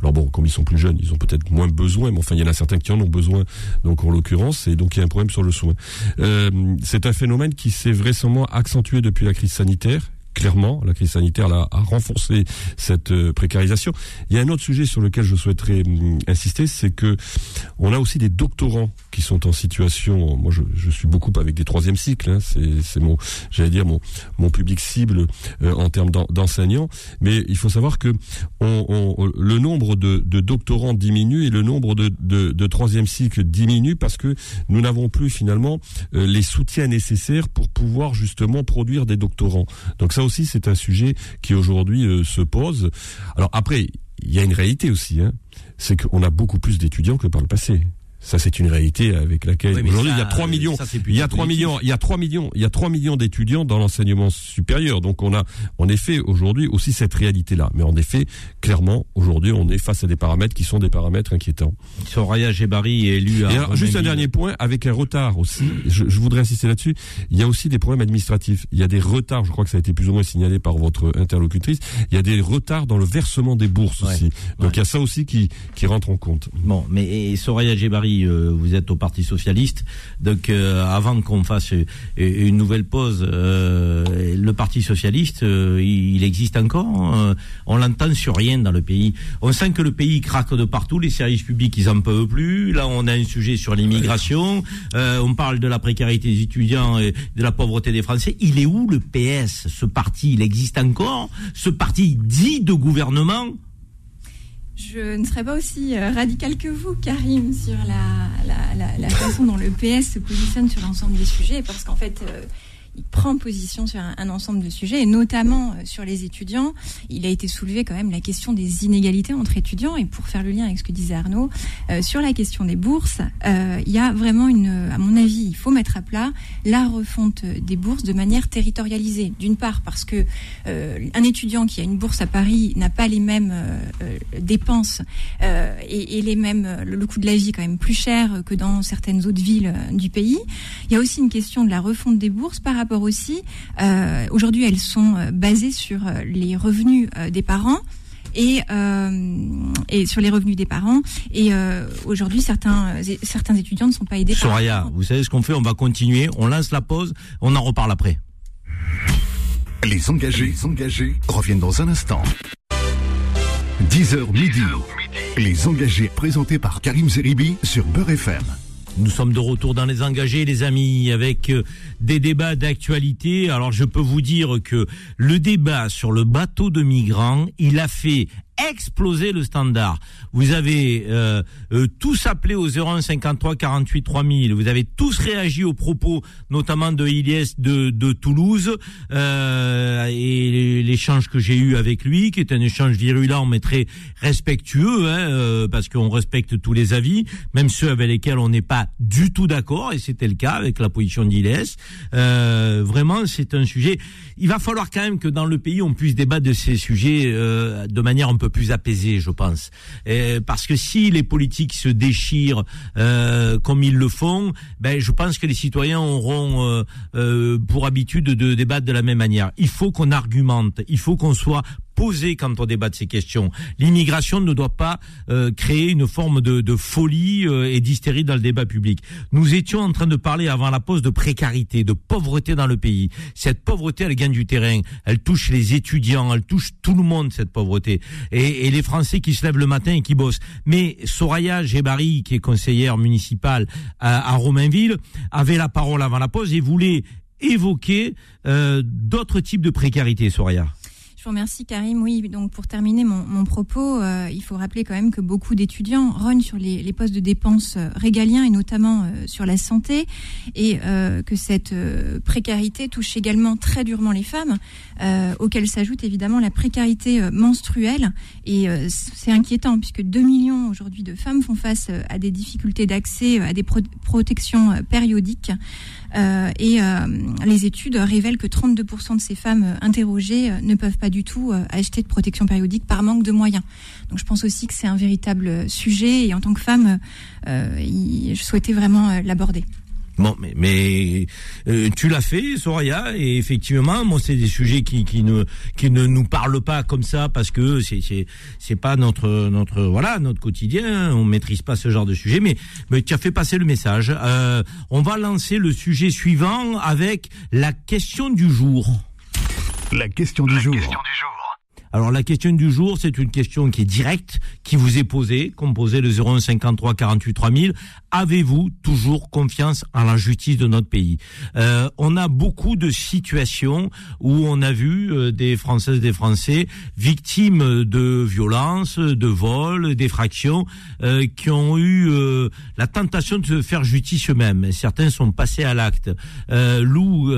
D: alors bon, comme ils sont plus jeunes, ils ont peut-être moins besoin, mais enfin, il y en a certains qui en ont besoin, donc en l'occurrence, et donc il y a un problème sur le soin. Euh, c'est un phénomène qui s'est vraisemblablement accentué depuis la crise sanitaire. Clairement, la crise sanitaire là, a renforcé cette euh, précarisation. Il y a un autre sujet sur lequel je souhaiterais hum, insister, c'est que on a aussi des doctorants qui sont en situation. Moi, je, je suis beaucoup avec des troisième cycles. Hein, c'est mon, j'allais dire mon mon public cible euh, en termes d'en- d'enseignants. Mais il faut savoir que on, on- le nombre de, de doctorants diminue et le nombre de, de, de troisième cycle diminue parce que nous n'avons plus finalement euh, les soutiens nécessaires pour pouvoir justement produire des doctorants. Donc ça aussi, c'est un sujet qui aujourd'hui euh, se pose. Alors après, il y a une réalité aussi, hein, c'est qu'on a beaucoup plus d'étudiants que par le passé. Ça, c'est une réalité avec laquelle
B: Oui,
D: aujourd'hui il y a 3
B: euh,
D: millions.
B: ça,
D: il y a
B: plutôt
D: 3
B: positif.
D: millions. Il y a 3 millions. Il y a 3 millions d'étudiants dans l'enseignement supérieur. Donc on a, en effet, aujourd'hui aussi cette réalité-là. Mais en effet, clairement, aujourd'hui, on est face à des paramètres qui sont des paramètres inquiétants.
B: Soraya Gebari est élue à
D: Et alors, juste un dernier point, avec un retard aussi, je, je voudrais insister là-dessus, il y a aussi des problèmes administratifs. Il y a des retards, je crois que ça a été plus ou moins signalé par votre interlocutrice, il y a des retards dans le versement des bourses aussi. Donc il y a ça aussi qui, qui rentre en compte.
B: Bon, mais et Soraya euh, vous êtes au Parti socialiste, donc euh, avant qu'on fasse euh, une nouvelle pause, le Parti socialiste, il existe encore. on l'entend sur rien dans le pays. On sent que le pays craque de partout. Les services publics, ils en peuvent plus. Là, on a un sujet sur l'immigration. On parle de la précarité des étudiants et de la pauvreté des Français. Il est où le PS Ce parti, il existe encore? Ce parti dit de gouvernement
E: Je ne serais pas aussi euh, radical que vous, Karim, sur la, la, la, la façon dont le PS se positionne sur l'ensemble des sujets, parce qu'en fait, euh, il prend position sur un, ensemble de sujets, et notamment euh, sur les étudiants. Il a été soulevé quand même la question des inégalités entre étudiants, et pour faire le lien avec ce que disait Arnaud, euh, sur la question des bourses, euh, il y a vraiment une, à mon avis, il faut mettre à plat la refonte des bourses de manière territorialisée. D'une part, parce que un étudiant qui a une bourse à Paris n'a pas les mêmes dépenses et, les mêmes le, coût de la vie quand même plus cher que dans certaines autres villes du pays. Il y a aussi une question de la refonte des bourses par rapport aussi. euh, Aujourd'hui, elles sont euh, basées sur euh, les revenus euh, des parents. et et sur les revenus des parents. Et aujourd'hui, certains certains étudiants ne sont pas aidés.
B: Soraya, vous savez ce qu'on fait On va continuer. On lance la pause. On en reparle après.
A: Les engagés, les engagés reviennent dans un instant. 10h midi. Les engagés présentés par Karim Zeribi sur Beurre FM.
B: Nous sommes de retour dans les engagés, les amis, avec euh, des débats d'actualité. Alors je peux vous dire que le débat sur le bateau de migrants, il a fait exploser le standard. Vous avez euh, euh, tous appelé au 01 53 48 3000. Vous avez tous réagi aux propos, notamment de Ilyes de, de Toulouse euh, et l'échange que j'ai eu avec lui, qui est un échange virulent mais très respectueux, hein, euh, parce qu'on respecte tous les avis, même ceux avec lesquels on n'est pas du tout d'accord, et c'était le cas avec la position d'Ilyes. Euh, vraiment, c'est un sujet. Il va falloir quand même que dans le pays on puisse débattre de ces sujets de manière un peu plus apaisé, je pense. parce que si les politiques se déchirent euh, comme ils le font, ben je pense que les citoyens auront euh, euh, pour habitude de débattre de la même manière. Il faut qu'on argumente, il faut qu'on soit poser quand on débat de ces questions. L'immigration ne doit pas euh, créer une forme de, de folie euh, et d'hystérie dans le débat public. Nous étions en train de parler avant la pause de précarité, de pauvreté dans le pays. Cette pauvreté, elle gagne du terrain. Elle touche les étudiants, elle touche tout le monde, cette pauvreté. Et, et les Français qui se lèvent le matin et qui bossent. Mais Soraya Gébari, qui est conseillère municipale à, à Romainville, avait la parole avant la pause et voulait évoquer euh, d'autres types de précarité, Soraya.
E: Je vous remercie Karim. Oui, donc pour terminer mon, mon propos, euh, il faut rappeler quand même que beaucoup d'étudiants rognent sur les, les, postes de dépenses euh, régaliens et notamment euh, sur la santé et que cette précarité touche également très durement les femmes, auxquelles s'ajoute évidemment la précarité menstruelle et c'est inquiétant puisque 2 millions aujourd'hui de femmes font face à des difficultés d'accès à des protections périodiques. Euh, et euh, les études révèlent que 32% de ces femmes interrogées euh, ne peuvent pas du tout acheter de protection périodique par manque de moyens. Donc je pense aussi que c'est un véritable sujet et en tant que femme, je souhaitais vraiment l'aborder.
B: Bon, mais, mais euh, tu l'as fait, Soraya, et effectivement, moi, c'est des sujets qui, qui ne qui ne nous parlent pas comme ça parce que c'est c'est c'est pas notre notre voilà notre quotidien. On maîtrise pas ce genre de sujet, mais mais tu as fait passer le message. Euh, on va lancer le sujet suivant avec la question du jour.
A: La question du jour. Question du
B: jour. Alors la question du jour, c'est une question qui est directe, qui vous est posée, composée de 0153 48 3000. Avez-vous toujours confiance en la justice de notre pays? Euh, On a beaucoup de situations où on a vu euh, des Françaises, des Français victimes de violences, de vols, d'effractions, euh, qui ont eu euh, la tentation de se faire justice eux-mêmes. Certains sont passés à l'acte. Euh, Lou,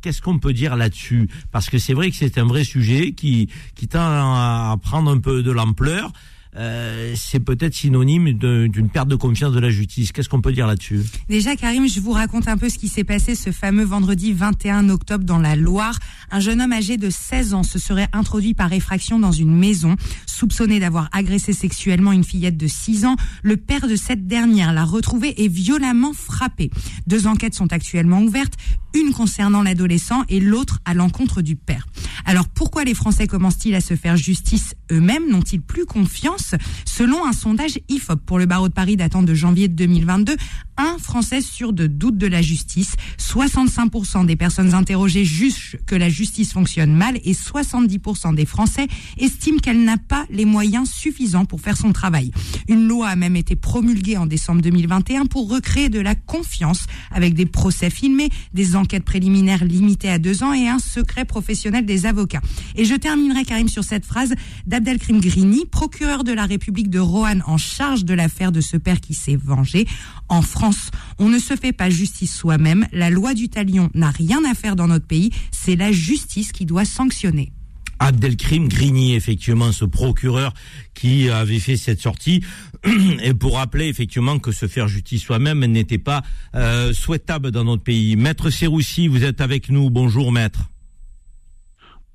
B: qu'est-ce qu'on peut dire là-dessus? Parce que c'est vrai que c'est un vrai sujet qui qui tend à prendre un peu de l'ampleur. Euh, c'est peut-être synonyme d'une perte de confiance de la justice. Qu'est-ce qu'on peut dire là-dessus?
C: Déjà, Karim, je vous raconte un peu ce qui s'est passé ce fameux vendredi 21 octobre dans la Loire. Un jeune homme âgé de 16 ans se serait introduit par effraction dans une maison, soupçonné d'avoir agressé sexuellement une fillette de 6 ans. Le père de cette dernière l'a retrouvé et violemment frappé. Deux enquêtes sont actuellement ouvertes, une concernant l'adolescent et l'autre à l'encontre du père. Alors pourquoi les Français commencent-ils à se faire justice eux-mêmes? N'ont-ils plus confiance? Selon un sondage IFOP pour le barreau de Paris datant de janvier 2022, un Français sur deux doute de la justice. 65% des personnes interrogées jugent que la justice fonctionne mal et 70% des Français estiment qu'elle n'a pas les moyens suffisants pour faire son travail. Une loi a même été promulguée en décembre 2021 pour recréer de la confiance avec des procès filmés, des enquêtes préliminaires limitées à deux ans et un secret professionnel des avocats. Et je terminerai, Karim, sur cette phrase d'Abdelkrim Grini, procureur de la République de Roanne en charge de l'affaire de ce père qui s'est vengé. En France, on ne se fait pas justice soi-même. La loi du talion n'a rien à faire dans notre pays. C'est la justice qui doit sanctionner.
B: Abdelkrim Grigny, effectivement, ce procureur qui avait fait cette sortie, et pour rappeler effectivement que se faire justice soi-même n'était pas euh, souhaitable dans notre pays. Maître Serroussi, vous êtes avec nous. Bonjour, maître.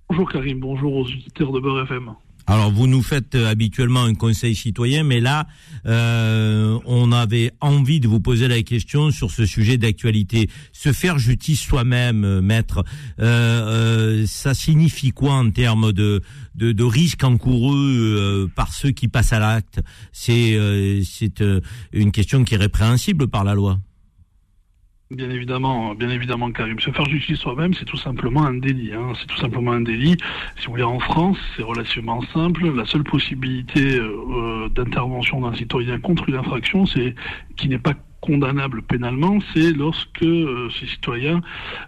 O: Bonjour Karim, bonjour aux auditeurs de Beurre.
B: Alors vous nous faites euh, habituellement un conseil citoyen, mais là, euh, on avait envie de vous poser la question sur ce sujet d'actualité. Se faire justice soi-même, euh, maître, euh, ça signifie quoi en termes de, de, de risques encourus par ceux qui passent à l'acte? C'est c'est une question qui est répréhensible par la loi.
O: Bien évidemment, bien évidemment, Karim. Se faire justice soi-même, c'est tout simplement un délit. Hein. C'est tout simplement un délit. Si vous voulez, en France, c'est relativement simple. La seule possibilité euh, d'intervention d'un citoyen contre une infraction, c'est qui n'est pas condamnable pénalement, c'est lorsque euh, ce citoyen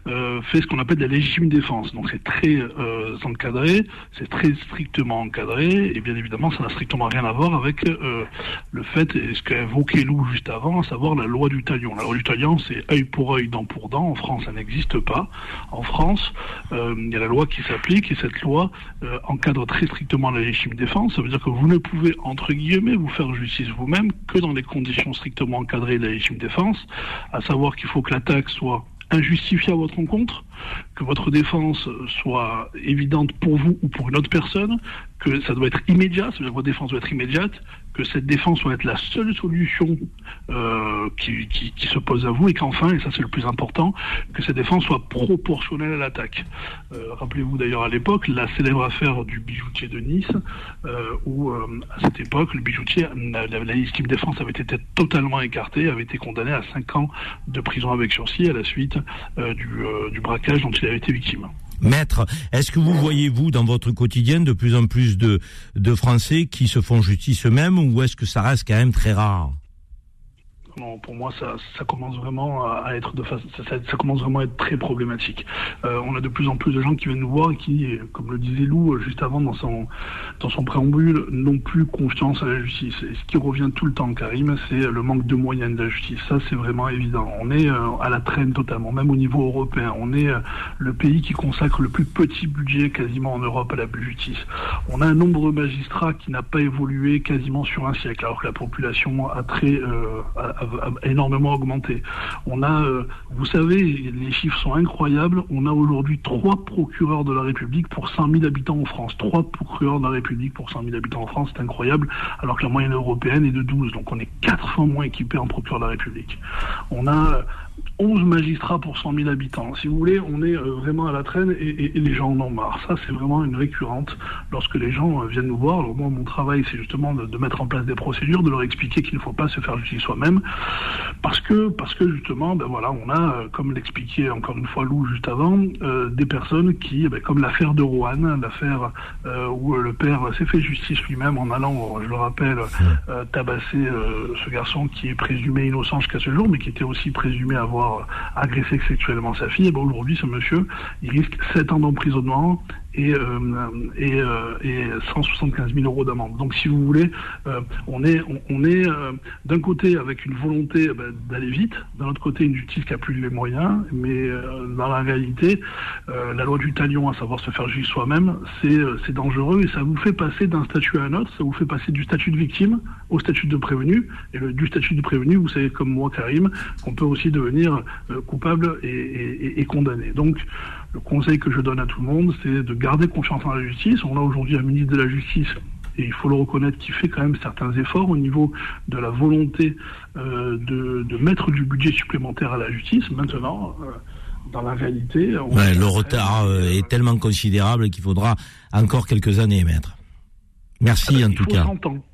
O: euh, fait ce qu'on appelle la légitime défense. Donc c'est très euh, encadré, c'est très strictement encadré, et bien évidemment ça n'a strictement rien à voir avec le fait, et ce qu'a évoqué Lou juste avant, à savoir la loi du talion. La loi du talion, c'est œil pour œil, dent pour dent. En France, ça n'existe pas. En France, il y a la loi qui s'applique, et cette loi encadre très strictement la légitime défense. Ça veut dire que vous ne pouvez, entre guillemets, vous faire justice vous-même que dans les conditions strictement encadrées de la légitime défense, à savoir qu'il faut que l'attaque soit injustifiée à votre rencontre, que votre défense soit évidente pour vous ou pour une autre personne, que ça doit être immédiat, c'est-à-dire que votre défense doit être immédiate, que cette défense doit être la seule solution euh, qui, se pose à vous, et qu'enfin, et ça c'est le plus important, que cette défense soit proportionnelle à l'attaque. Euh, rappelez-vous d'ailleurs à l'époque la célèbre affaire du bijoutier de Nice, euh, où à cette époque le bijoutier, la, la, légitime défense avait été totalement écartée, avait été condamné à 5 ans de prison avec sursis à la suite du, du braquage dont il avait été victime.
B: Maître, est-ce que vous voyez, vous, dans votre quotidien, de plus en plus de, de Français qui se font justice eux-mêmes ou est-ce que ça reste quand même très rare?
O: Pour moi, ça, commence vraiment à être de face, ça, commence vraiment à être très problématique. Euh, on a de plus en plus de gens qui viennent nous voir et qui, comme le disait Lou euh, juste avant dans son dans son préambule, n'ont plus confiance à la justice. Et ce qui revient tout le temps, Karim, c'est le manque de moyens de la justice. Ça, c'est vraiment évident. On est euh, à la traîne totalement, même au niveau européen. On est le pays qui consacre le plus petit budget quasiment en Europe à la justice. On a un nombre de magistrats qui n'a pas évolué quasiment sur un siècle, alors que la population a très énormément augmenté. On a, euh, vous savez, les chiffres sont incroyables. On a aujourd'hui trois procureurs de la République pour 100 000 habitants en France. Trois procureurs de la République pour 100 000 habitants en France, c'est incroyable, alors que la moyenne européenne est de 12. Donc on est quatre fois moins équipé en procureur de la République. On a 11 magistrats pour 100 000 habitants. Si vous voulez, on est euh, vraiment à la traîne et, les gens en ont marre. Ça, c'est vraiment une récurrente lorsque les gens euh, viennent nous voir. Alors moi, mon travail, c'est justement de, mettre en place des procédures, de leur expliquer qu'il ne faut pas se faire justice soi-même, parce que, parce que justement, ben voilà, on a, euh, comme l'expliquait encore une fois Lou juste avant, des personnes qui, ben, comme l'affaire de Rouen, l'affaire où le père s'est fait justice lui-même en allant, je le rappelle, tabasser ce garçon qui est présumé innocent jusqu'à ce jour, mais qui était aussi présumé avoir agressé sexuellement sa fille, et ben aujourd'hui, ce monsieur, il risque 7 ans d'emprisonnement et, euh, et, euh, et 175 000 euros d'amende. Donc, si vous voulez, euh, on est, on, est d'un côté avec une volonté ben, d'aller vite, d'un autre côté une justice qui a plus les moyens, mais dans la réalité, la loi du talion, à savoir se faire juger soi-même, c'est dangereux et ça vous fait passer d'un statut à un autre, ça vous fait passer du statut de victime au statut de prévenu, et le, du statut de prévenu, vous savez comme moi, Karim, qu'on peut aussi devenir coupable et, et, et condamné. Donc, le conseil que je donne à tout le monde, c'est de garder confiance en la justice. On a aujourd'hui un ministre de la Justice et il faut le reconnaître, qui fait quand même certains efforts au niveau de la volonté euh, de, mettre du budget supplémentaire à la justice. Maintenant, euh, dans la réalité...
B: le retard euh, est tellement considérable qu'il faudra encore quelques années, maître. Merci en tout cas.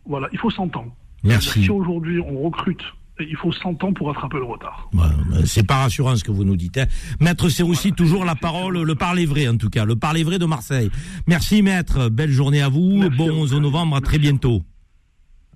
O: Voilà, il faut s'entendre.
B: Merci.
O: Si aujourd'hui on recrute il faut 100 ans pour rattraper le retard.
B: c'est pas rassurant ce que vous nous dites. Hein. Maître c'est aussi toujours la parole, le parler vrai en tout cas, le parler vrai de Marseille. Merci maître, belle journée à vous, bon 11 novembre, à très bientôt.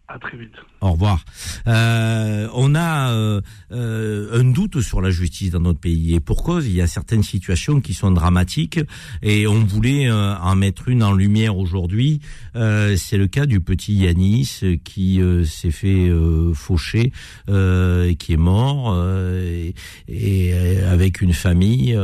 O: À très vite.
B: Au revoir. Euh, on a euh, euh, un doute sur la justice dans notre pays et pour cause, il y a certaines situations qui sont dramatiques et on voulait en mettre une en lumière aujourd'hui. C'est le cas du petit Yanis qui s'est fait faucher, et qui est mort et, et, avec une famille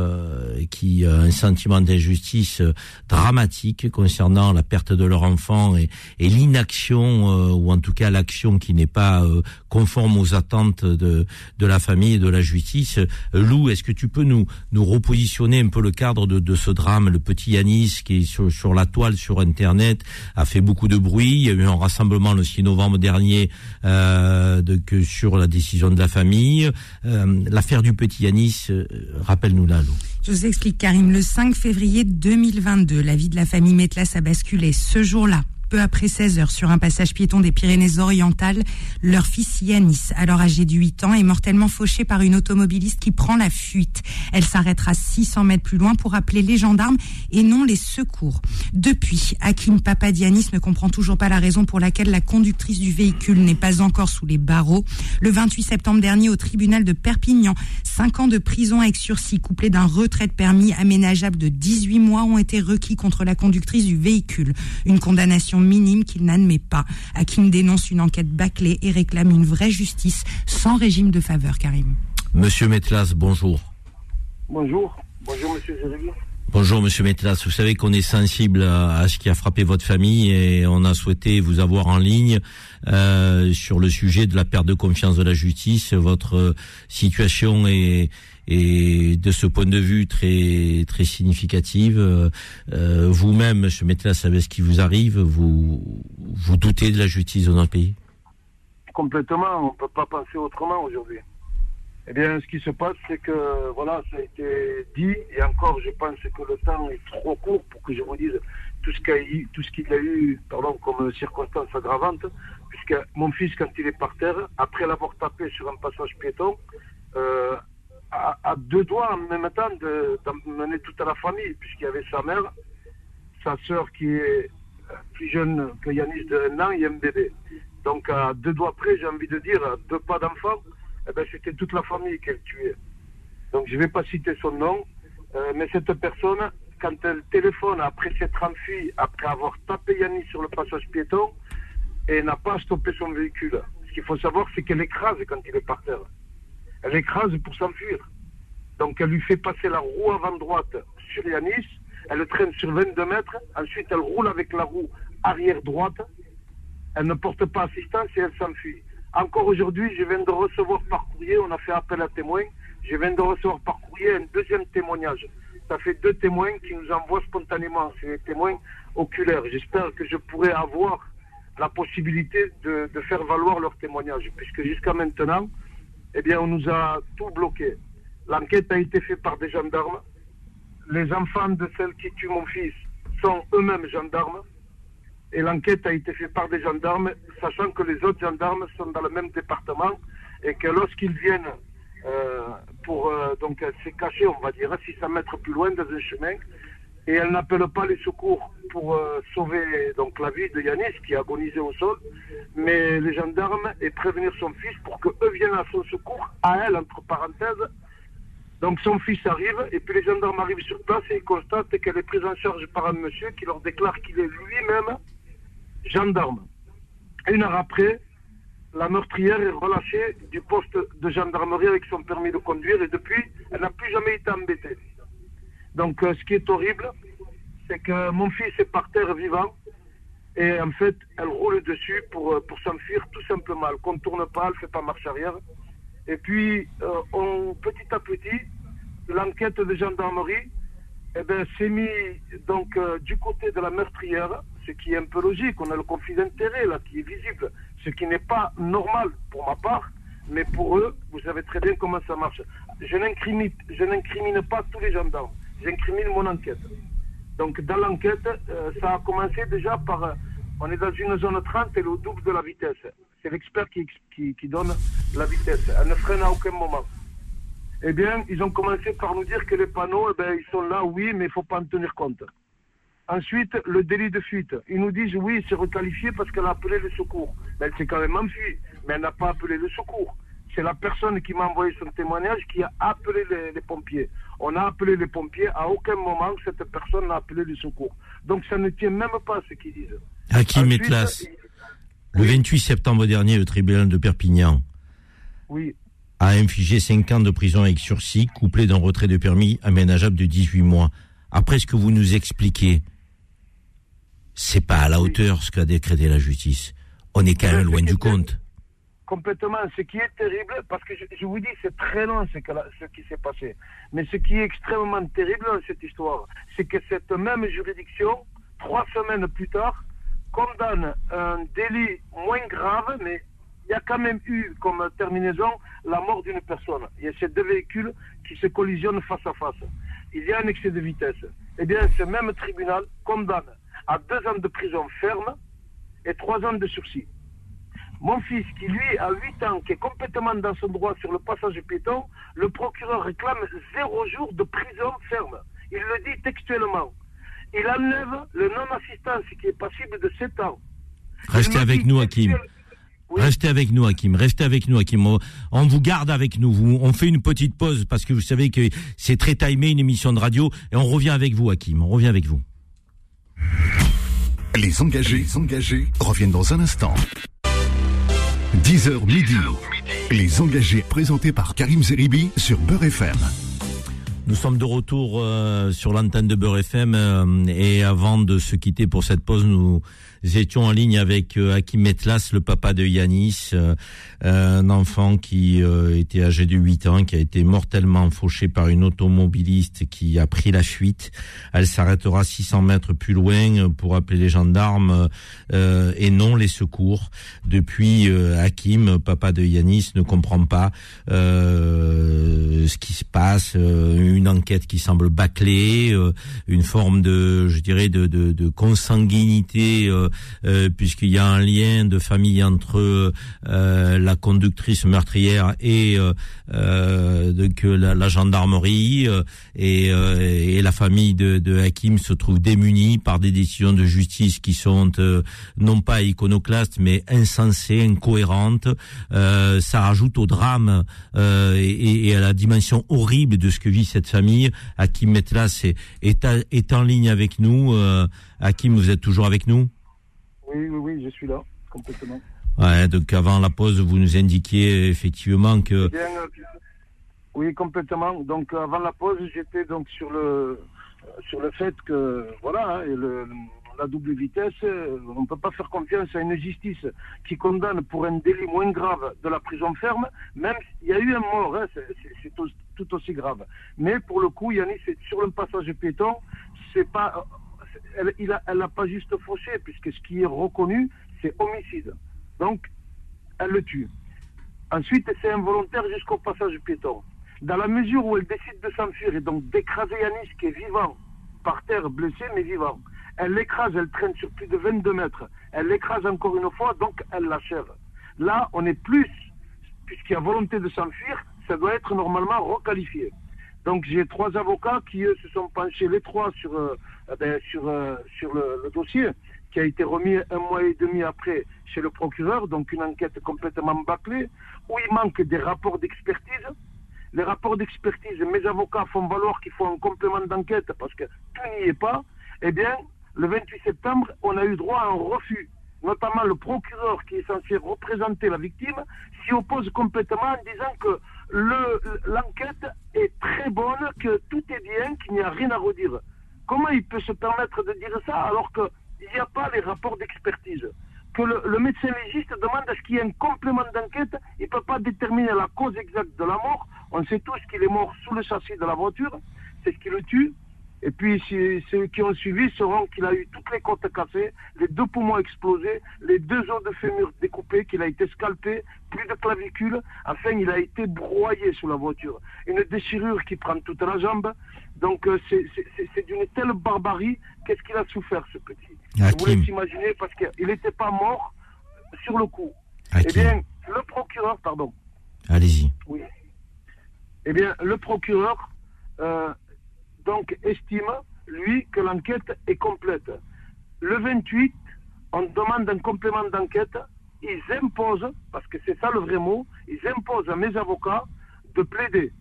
B: qui a un sentiment d'injustice dramatique concernant la perte de leur enfant et, et l'inaction ou en tout cas l'action qui n'est pas euh, conforme aux attentes de, de la famille et de la justice. Lou, est-ce que tu peux nous, nous repositionner un peu le cadre de, de ce drame? Le petit Yanis qui est sur, sur la toile sur Internet a fait beaucoup de bruit. Il y a eu un rassemblement le 6 novembre dernier euh, de, que sur la décision de la famille. Euh, L'affaire du petit Yanis, euh, rappelle-nous là, Lou.
C: Je vous explique, Karim. Le 5 février 2022, la vie de la famille Metlas a basculé. Ce jour-là, peu après 16 heures, sur un passage piéton des Pyrénées-Orientales, leur fils Yanis, alors âgé de 8 ans, est mortellement fauché par une automobiliste qui prend la fuite. Elle s'arrêtera 600 mètres plus loin pour appeler les gendarmes et non les secours. Depuis, Hakim Papadianis ne comprend toujours pas la raison pour laquelle la conductrice du véhicule n'est pas encore sous les barreaux. Le 28 septembre dernier, au tribunal de Perpignan, 5 ans de prison avec sursis couplé d'un retrait de permis aménageable de 18 mois ont été requis contre la conductrice du véhicule. Une condamnation minime qu'il n'admet pas. Hakim dénonce une enquête bâclée et réclame une vraie justice sans régime de faveur, Karim.
B: Monsieur Metlas, bonjour.
P: Bonjour. Bonjour, monsieur Jérémy.
B: Bonjour Monsieur Metlas, vous savez qu'on est sensible à, à ce qui a frappé votre famille et on a souhaité vous avoir en ligne euh, sur le sujet de la perte de confiance de la justice. Votre euh, situation est, est de ce point de vue très très significative. Euh, euh, Vous-même, Monsieur Metlas, savez ce qui vous arrive. Vous vous doutez de la justice de notre pays?
P: Complètement, on ne peut pas penser autrement aujourd'hui. Eh bien, ce qui se passe, c'est que, voilà, ça a été dit, et encore, je pense que le temps est trop court pour que je vous dise tout ce qu'il a eu, a eu, pardon, comme circonstance aggravante, puisque mon fils, quand il est par terre, après l'avoir tapé sur un passage piéton, euh, a deux doigts en même temps de- d'emmener toute la famille, puisqu'il y avait sa mère, sa sœur qui est plus jeune que Yanis de un an et un bébé. Donc à deux doigts près, j'ai envie de dire, à deux pas d'enfant, eh ben, c'était toute la famille qu'elle tuait. Donc je ne vais pas citer son nom, euh, mais cette personne, quand elle téléphone après s'être enfuie, après avoir tapé Yanis sur le passage piéton, et n'a pas stoppé son véhicule. Ce qu'il faut savoir, c'est qu'elle écrase quand il est par terre. Elle écrase pour s'enfuir. Donc elle lui fait passer la roue avant droite sur Yanis, elle le traîne sur 22 mètres, ensuite elle roule avec la roue arrière droite, elle ne porte pas assistance et elle s'enfuit. Encore aujourd'hui, je viens de recevoir par courrier, on a fait appel à témoins, je viens de recevoir par courrier un deuxième témoignage. Ça fait deux témoins qui nous envoient spontanément, c'est des témoins oculaires. J'espère que je pourrai avoir la possibilité de, de faire valoir leur témoignage, puisque jusqu'à maintenant, eh bien, on nous a tout bloqué. L'enquête a été faite par des gendarmes. Les enfants de celle qui tue mon fils sont eux-mêmes gendarmes. Et l'enquête a été faite par des gendarmes, sachant que les autres gendarmes sont dans le même département et que lorsqu'ils viennent euh, pour euh, donc elle s'est cachée, on va dire, 600 mètres plus loin dans un chemin, et elle n'appelle pas les secours pour euh, sauver donc la vie de Yanis qui agonisait au sol, mais les gendarmes et prévenir son fils pour que eux viennent à son secours, à elle entre parenthèses. Donc son fils arrive et puis les gendarmes arrivent sur place et ils constatent qu'elle est prise en charge par un monsieur qui leur déclare qu'il est lui-même gendarme. Une heure après, la meurtrière est relâchée du poste de gendarmerie avec son permis de conduire et depuis, elle n'a plus jamais été embêtée. Donc euh, ce qui est horrible, c'est que mon fils est par terre vivant et en fait, elle roule dessus pour, euh, pour s'enfuir tout simplement. Elle contourne pas, elle fait pas marche arrière. Et puis, euh, on, petit à petit, l'enquête de gendarmerie eh ben, s'est mis donc du côté de la meurtrière, ce qui est un peu logique. On a le conflit d'intérêt là qui est visible, ce qui n'est pas normal pour ma part, mais pour eux, vous savez très bien comment ça marche. Je n'incrimine pas tous les gendarmes, j'incrimine mon enquête. Donc dans l'enquête, euh, ça a commencé déjà par, euh, on est dans une zone 30 et le double de la vitesse. C'est l'expert qui, qui, donne la vitesse. Elle ne freine à aucun moment. Eh bien, ils ont commencé par nous dire que les panneaux, eh ben, ils sont là, oui, mais il ne faut pas en tenir compte. Ensuite, le délit de fuite. Ils nous disent, oui, c'est requalifié parce qu'elle a appelé le secours. Mais elle s'est quand même enfuie, mais elle n'a pas appelé le secours. C'est la personne qui m'a envoyé son témoignage qui a appelé les, les pompiers. On a appelé les pompiers, à aucun moment cette personne n'a appelé le secours. Donc ça ne tient même pas ce qu'ils disent.
B: Hakim
P: Ensuite,
B: Metlas, le 28 septembre dernier, le tribunal de Perpignan
P: Oui,
B: a infligé 5 ans de prison avec sursis, couplé d'un retrait de permis aménageable de 18 mois. Après ce que vous nous expliquez, c'est pas à la hauteur ce qu'a décrété la justice. On est quand même loin du compte.
P: Complètement. Ce qui est terrible, parce que je, vous dis, c'est très long ce, ce qui s'est passé. Mais ce qui est extrêmement terrible dans cette histoire, c'est que cette même juridiction, trois semaines plus tard, condamne un délit moins grave, mais il y a quand même eu comme terminaison la mort d'une personne. Il y a ces deux véhicules qui se collisionnent face à face. Il y a un excès de vitesse. Eh bien, ce même tribunal condamne à deux ans de prison ferme et trois ans de sursis. Mon fils, qui lui a 8 ans, qui est complètement dans son droit sur le passage piéton, le procureur réclame zéro jour de prison ferme. Il le dit textuellement. Il enlève le non-assistance qui est passible de 7 ans.
B: Restez avec nous, Hakim. Restez avec nous, Hakim. Restez avec nous, Hakim. On, on vous garde avec nous. Vous- on fait une petite pause parce que vous savez que c'est très timé une émission de radio et on revient avec vous, Hakim. On revient avec vous.
A: Les engagés, les engagés reviennent dans un instant. 10h midi. Les engagés présentés par Karim Zeribi sur Beurre FM.
B: Nous sommes de retour euh, sur l'antenne de Beurre FM euh, et avant de se quitter pour cette pause, nous étions en ligne avec euh, Hakim Metlas, le papa de Yanis, euh, un enfant qui euh, était âgé de 8 ans, qui a été mortellement fauché par une automobiliste qui a pris la fuite. Elle s'arrêtera 600 mètres plus loin pour appeler les gendarmes et non les secours. Depuis, Hakim, papa de Yanis, ne comprend pas ce qui se passe, une enquête qui semble bâclée, une forme de, je dirais, de, de, de consanguinité, euh, euh, puisqu'il y a un lien de famille entre euh, la conductrice meurtrière et euh, euh, la, gendarmerie et, la famille de, de Hakim se trouve démunie par des décisions de justice qui sont non pas iconoclastes mais insensées, incohérentes. Ça rajoute au drame et, à la dimension horrible de ce que vit cette famille. Hakim Metlas est, est, est en ligne avec nous. Hakim, vous êtes toujours avec nous?
P: Oui, oui, oui, je suis là, complètement.
B: Ouais, donc avant la pause, vous nous indiquiez effectivement que
P: Bien, euh, oui, complètement. Donc avant la pause, j'étais donc sur le sur le fait que voilà, hein, le, la double vitesse, euh, on ne peut pas faire confiance à une justice qui condamne pour un délit moins grave de la prison ferme, même s'il y a eu un mort, hein, c'est- tout, tout aussi grave. Mais pour le coup, Yannis, c'est sur le passage piéton, c'est pas, elle, n'a pas juste fauché, puisque ce qui est reconnu, c'est homicide. Donc, elle le tue. Ensuite, c'est involontaire jusqu'au passage piéton. Dans la mesure où elle décide de s'enfuir et donc d'écraser Yanis qui est vivant, par terre, blessé mais vivant, elle l'écrase, elle traîne sur plus de 22 mètres, elle l'écrase encore une fois, donc elle l'achève. Là, on est plus, puisqu'il y a volonté de s'enfuir, ça doit être normalement requalifié. Donc j'ai trois avocats qui eux se sont penchés les trois sur euh, eh ben, sur euh, sur le, dossier qui a été remis un mois et demi après chez le procureur, donc une enquête complètement bâclée où il manque des rapports d'expertise. Les rapports d'expertise, mes avocats font valoir qu'il faut un complément d'enquête parce que tout n'y est pas. Eh bien, le 28 septembre, on a eu droit à un refus. Notamment le procureur qui est censé représenter la victime s'y oppose complètement en disant que le- l'enquête est très bonne, que tout est bien, qu'il n'y a rien à redire. Comment il peut se permettre de dire ça alors qu'il n'y a pas les rapports d'expertise? Que le, le médecin légiste demande à ce qu'il y ait un complément d'enquête, il ne peut pas déterminer la cause exacte de la mort. On sait tous qu'il est mort sous le châssis de la voiture, c'est ce qui le tue. Et puis ceux qui ont suivi sauront qu'il a eu toutes les côtes cassées, les deux poumons explosés, les deux os de fémur découpés, qu'il a été scalpé, plus de clavicule. Enfin, il a été broyé sous la voiture. Une déchirure qui prend toute la jambe. Donc euh, c'est- d'une telle barbarie. Qu'est-ce qu'il a souffert, ce petit? Vous
B: Hakim.
P: laisse imaginer parce qu'il n'était pas mort sur le coup.
B: Hakim.
P: Eh bien, le procureur, pardon.
B: Allez-y.
P: Oui. Eh bien, le procureur euh, donc estime, lui, que l'enquête est complète. Le 28, on demande un complément d'enquête. Ils imposent, parce que c'est ça le vrai mot, ils imposent à mes avocats de plaider,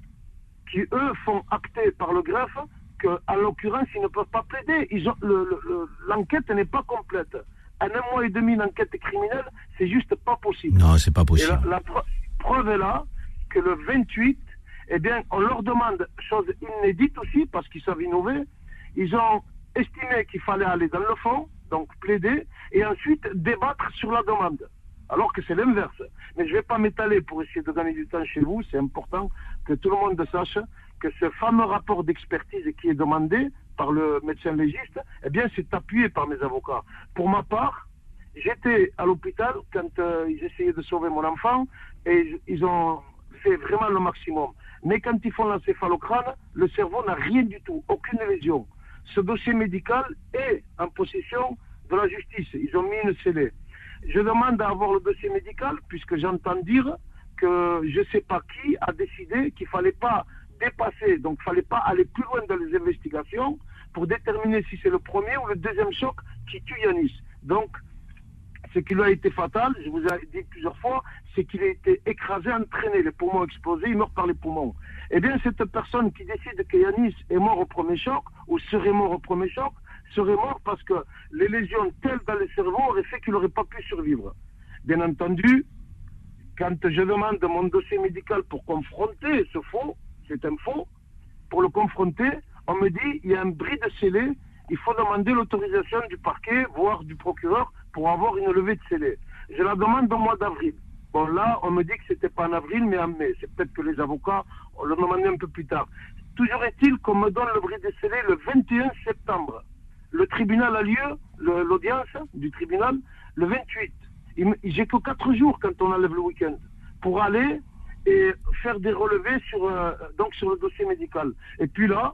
P: qui eux font acter par le greffe qu'en l'occurrence, ils ne peuvent pas plaider. Le- le- L'enquête n'est pas complète. En un mois et demi d'enquête criminelle, c'est juste pas possible.
B: Non, c'est pas possible.
P: Et la, la pre- preuve est là que le 28, eh bien, on leur demande, chose inédite aussi, parce qu'ils savent innover, ils ont estimé qu'il fallait aller dans le fond, donc plaider, et ensuite débattre sur la demande. Alors que c'est l'inverse. Mais je ne vais pas m'étaler pour essayer de gagner du temps chez vous. C'est important que tout le monde sache que ce fameux rapport d'expertise qui est demandé par le médecin légiste, eh bien, c'est appuyé par mes avocats. Pour ma part, j'étais à l'hôpital quand euh, ils essayaient de sauver mon enfant et ils ont fait vraiment le maximum. Mais quand ils font l'encéphalocrâne, le cerveau n'a rien du tout, aucune lésion. Ce dossier médical est en possession de la justice. Ils ont mis une scellée. Je demande à avoir le dossier médical puisque j'entends dire que je ne sais pas qui a décidé qu'il ne fallait pas dépasser, donc il ne fallait pas aller plus loin dans les investigations pour déterminer si c'est le premier ou le deuxième choc qui tue Yanis. Donc, ce qui lui a été fatal, je vous ai dit plusieurs fois, c'est qu'il a été écrasé, entraîné, les poumons explosés, il meurt par les poumons. Eh bien, cette personne qui décide que Yanis est mort au premier choc, ou serait mort au premier choc, serait mort parce que les lésions telles dans le cerveau auraient fait qu'il n'aurait pas pu survivre. Bien entendu, quand je demande mon dossier médical pour confronter ce faux, c'est un faux, pour le confronter, on me dit il y a un bris de scellé, il faut demander l'autorisation du parquet, voire du procureur, pour avoir une levée de scellé. Je la demande au mois d'avril. Bon, là, on me dit que c'était pas en avril, mais en mai. C'est peut-être que les avocats, on le demandé un peu plus tard. Toujours est-il qu'on me donne le bris de scellé le 21 septembre. Le tribunal a lieu, l'audience du tribunal, le 28. J'ai que quatre jours quand on enlève le week-end pour aller et faire des relevés sur, euh, donc sur le dossier médical. Et puis là,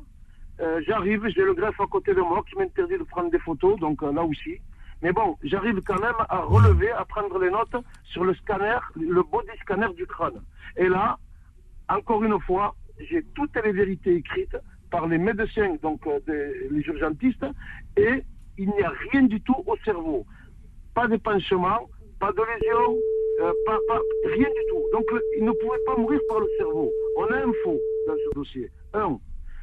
P: euh, j'arrive, j'ai le greffe à côté de moi qui m'interdit de prendre des photos, donc euh, là aussi. Mais bon, j'arrive quand même à relever, à prendre les notes sur le scanner, le body scanner du crâne. Et là, encore une fois, j'ai toutes les vérités écrites par les médecins, donc les urgentistes, et il n'y a rien du tout au cerveau. Pas d'épanchement, pas de lésion, pas, pas, rien du tout. Donc il ne pouvait pas mourir par le cerveau. On a un faux dans ce dossier. Un.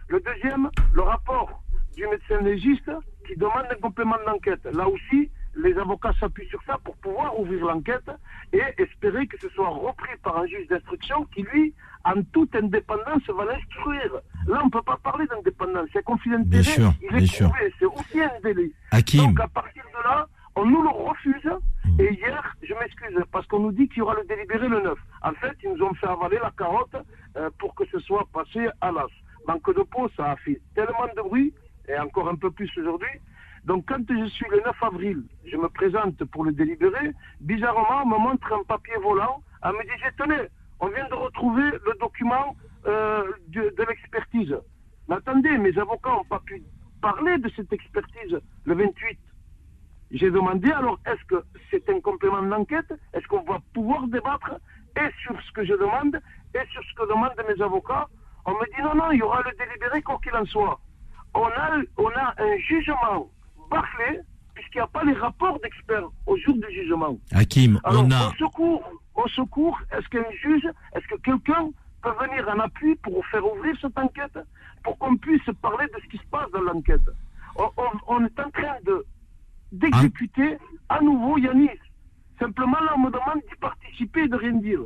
P: Le deuxième, le rapport du médecin légiste qui demande un complément d'enquête. Là aussi, les avocats s'appuient sur ça pour pouvoir ouvrir l'enquête et espérer que ce soit repris par un juge d'instruction qui, lui, en toute indépendance, va l'instruire. Là, on ne peut pas parler d'indépendance. C'est conflit d'intérêt. Il est prouvé. C'est aussi un délit. Donc, à partir de là, on nous le refuse. Et hier, je m'excuse, parce qu'on nous dit qu'il y aura le délibéré le 9. En fait, ils nous ont fait avaler la carotte euh, pour que ce soit passé à l'as. Manque de peau, ça a fait tellement de bruit, et encore un peu plus aujourd'hui. Donc, quand je suis le 9 avril, je me présente pour le délibéré. Bizarrement, on me montre un papier volant. Elle me dit Tenez, on vient de retrouver le document euh, de, de l'expertise. Mais attendez, mes avocats n'ont pas pu parler de cette expertise le 28. J'ai demandé alors, est-ce que c'est un complément d'enquête? Est-ce qu'on va pouvoir débattre? Et sur ce que je demande et sur ce que demandent mes avocats On me dit non, non, il y aura le délibéré quoi qu'il en soit. On a, on a un jugement bâclé puisqu'il n'y a pas les rapports d'experts au jour du jugement.
B: Hakim,
P: alors,
B: on a...
P: Au secours, au secours est-ce qu'un juge, est-ce que quelqu'un peut venir en appui pour faire ouvrir cette enquête pour qu'on puisse parler de ce qui se passe dans l'enquête? On, on est en train de d'exécuter à nouveau Yanis. Simplement, là, on me demande d'y participer et de rien dire.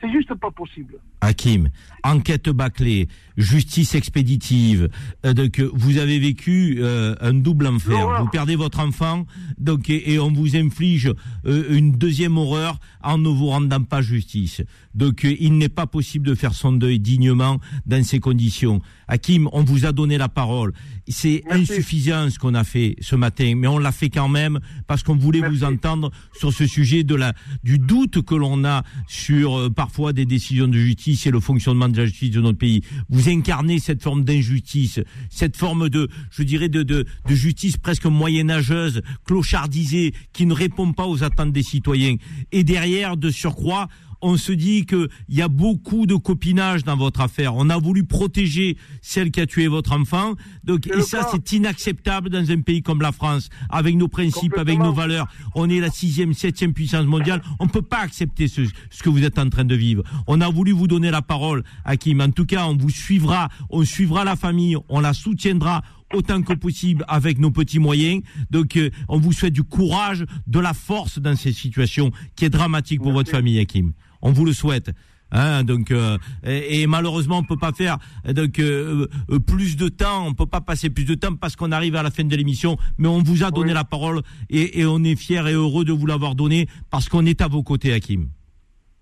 P: C'est juste pas possible.
B: Hakim, enquête bâclée, justice expéditive. Euh, donc vous avez vécu euh, un double enfer. Vous perdez votre enfant, donc et, on vous inflige euh, une deuxième horreur en ne vous rendant pas justice. Donc il n'est pas possible de faire son deuil dignement dans ces conditions. Hakim, on vous a donné la parole. C'est insuffisant ce qu'on a fait ce matin, mais on l'a fait quand même parce qu'on voulait vous entendre sur ce sujet de la du doute que l'on a sur parfois des décisions de justice et le fonctionnement de la justice de notre pays. Vous incarnez cette forme d'injustice, cette forme de, je dirais, de justice presque moyenâgeuse, clochardisée, qui ne répond pas aux attentes des citoyens. Et derrière, de surcroît, on se dit qu'il y a beaucoup de copinage dans votre affaire. On a voulu protéger celle qui a tué votre enfant. Donc, et ça, c'est inacceptable dans un pays comme la France, avec nos principes, avec nos valeurs. On est la sixième, septième puissance mondiale. On ne peut pas accepter ce, ce que vous êtes en train de vivre. On a voulu vous donner la parole, Hakim. En tout cas, on vous suivra, on suivra la famille, on la soutiendra autant que possible avec nos petits moyens. Donc, euh, on vous souhaite du courage, de la force dans ces situations qui est dramatique pour votre famille, Hakim. On vous le souhaite. Hein, donc euh, et, et malheureusement on peut pas faire donc euh, euh, plus de temps, on peut pas passer plus de temps parce qu'on arrive à la fin de l'émission. Mais on vous a donné la parole et, et on est fier et heureux de vous l'avoir donné parce qu'on est à vos côtés, Hakim.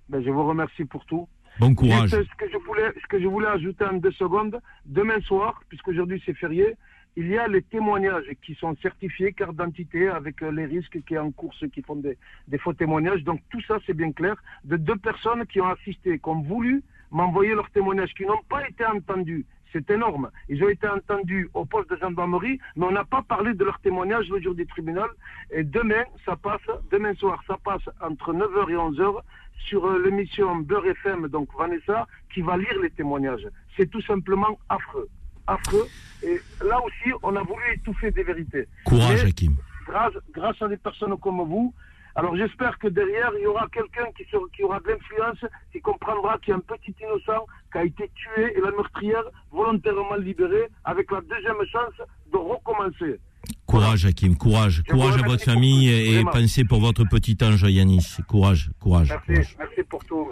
P: Ben, je vous remercie pour tout.
B: Bon courage.
P: Juste, ce que je voulais, ce que je voulais ajouter en deux secondes, demain soir, puisqu'aujourd'hui c'est férié, il y a les témoignages qui sont certifiés, carte d'identité, avec euh, les risques qui en cours, ceux qui font des, des faux témoignages. Donc tout ça, c'est bien clair, de deux personnes qui ont assisté, qui ont voulu m'envoyer leurs témoignages, qui n'ont pas été entendus. C'est énorme. Ils ont été entendus au poste de gendarmerie, mais on n'a pas parlé de leurs témoignages le jour du tribunal. Et demain, ça passe, demain soir, ça passe entre 9h et 11h sur euh, l'émission Beurre FM, donc Vanessa, qui va lire les témoignages. C'est tout simplement affreux. Affreux. Et là aussi, on a voulu étouffer des vérités.
B: Courage,
P: Mais
B: Hakim.
P: Grâce, grâce à des personnes comme vous, alors j'espère que derrière, il y aura quelqu'un qui, sera- qui aura de l'influence, qui comprendra qu'il y a un petit innocent qui a été tué et la meurtrière volontairement libérée avec la deuxième chance de recommencer.
B: Courage, Hakim. Courage.
P: Je
B: Courage à votre famille et pensez pour votre petit ange Yanis. Courage, courage.
P: Merci, merci pour tout.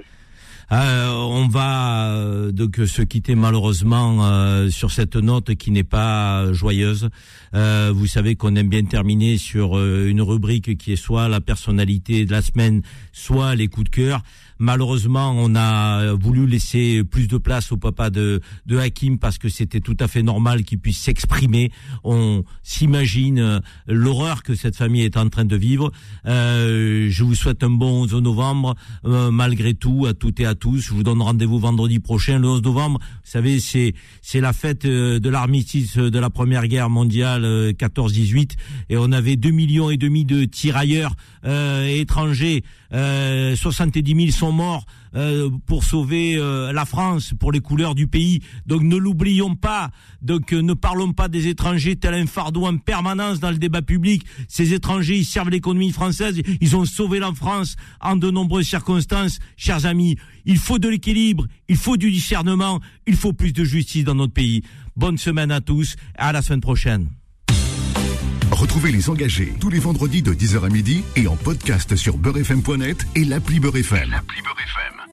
B: Euh, on va euh, donc se quitter malheureusement euh, sur cette note qui n'est pas joyeuse. Vous savez qu'on aime bien terminer sur une rubrique qui est soit la personnalité de la semaine, soit les coups de cœur. Malheureusement, on a voulu laisser plus de place au papa de, de Hakim parce que c'était tout à fait normal qu'il puisse s'exprimer. On s'imagine euh, l'horreur que cette famille est en train de vivre. Euh, je vous souhaite un bon 11 novembre, euh, malgré tout, à toutes et à tous. Je vous donne rendez-vous vendredi prochain, le 11 novembre. Vous savez, c'est c'est la fête euh, de l'armistice de la Première Guerre mondiale euh, 14-18, et on avait 2 millions et demi de tirailleurs euh, étrangers. Euh, 70 000 sont morts euh, pour sauver euh, la France, pour les couleurs du pays. Donc ne l'oublions pas. Donc euh, ne parlons pas des étrangers tel un fardeau en permanence dans le débat public. Ces étrangers, ils servent l'économie française. Ils ont sauvé la France en de nombreuses circonstances. Chers amis, il faut de l'équilibre, il faut du discernement, il faut plus de justice dans notre pays. Bonne semaine à tous. À la semaine prochaine.
A: Retrouvez les engagés tous les vendredis de 10h à midi et en podcast sur beurrefm.net et l'appli Beurrefm.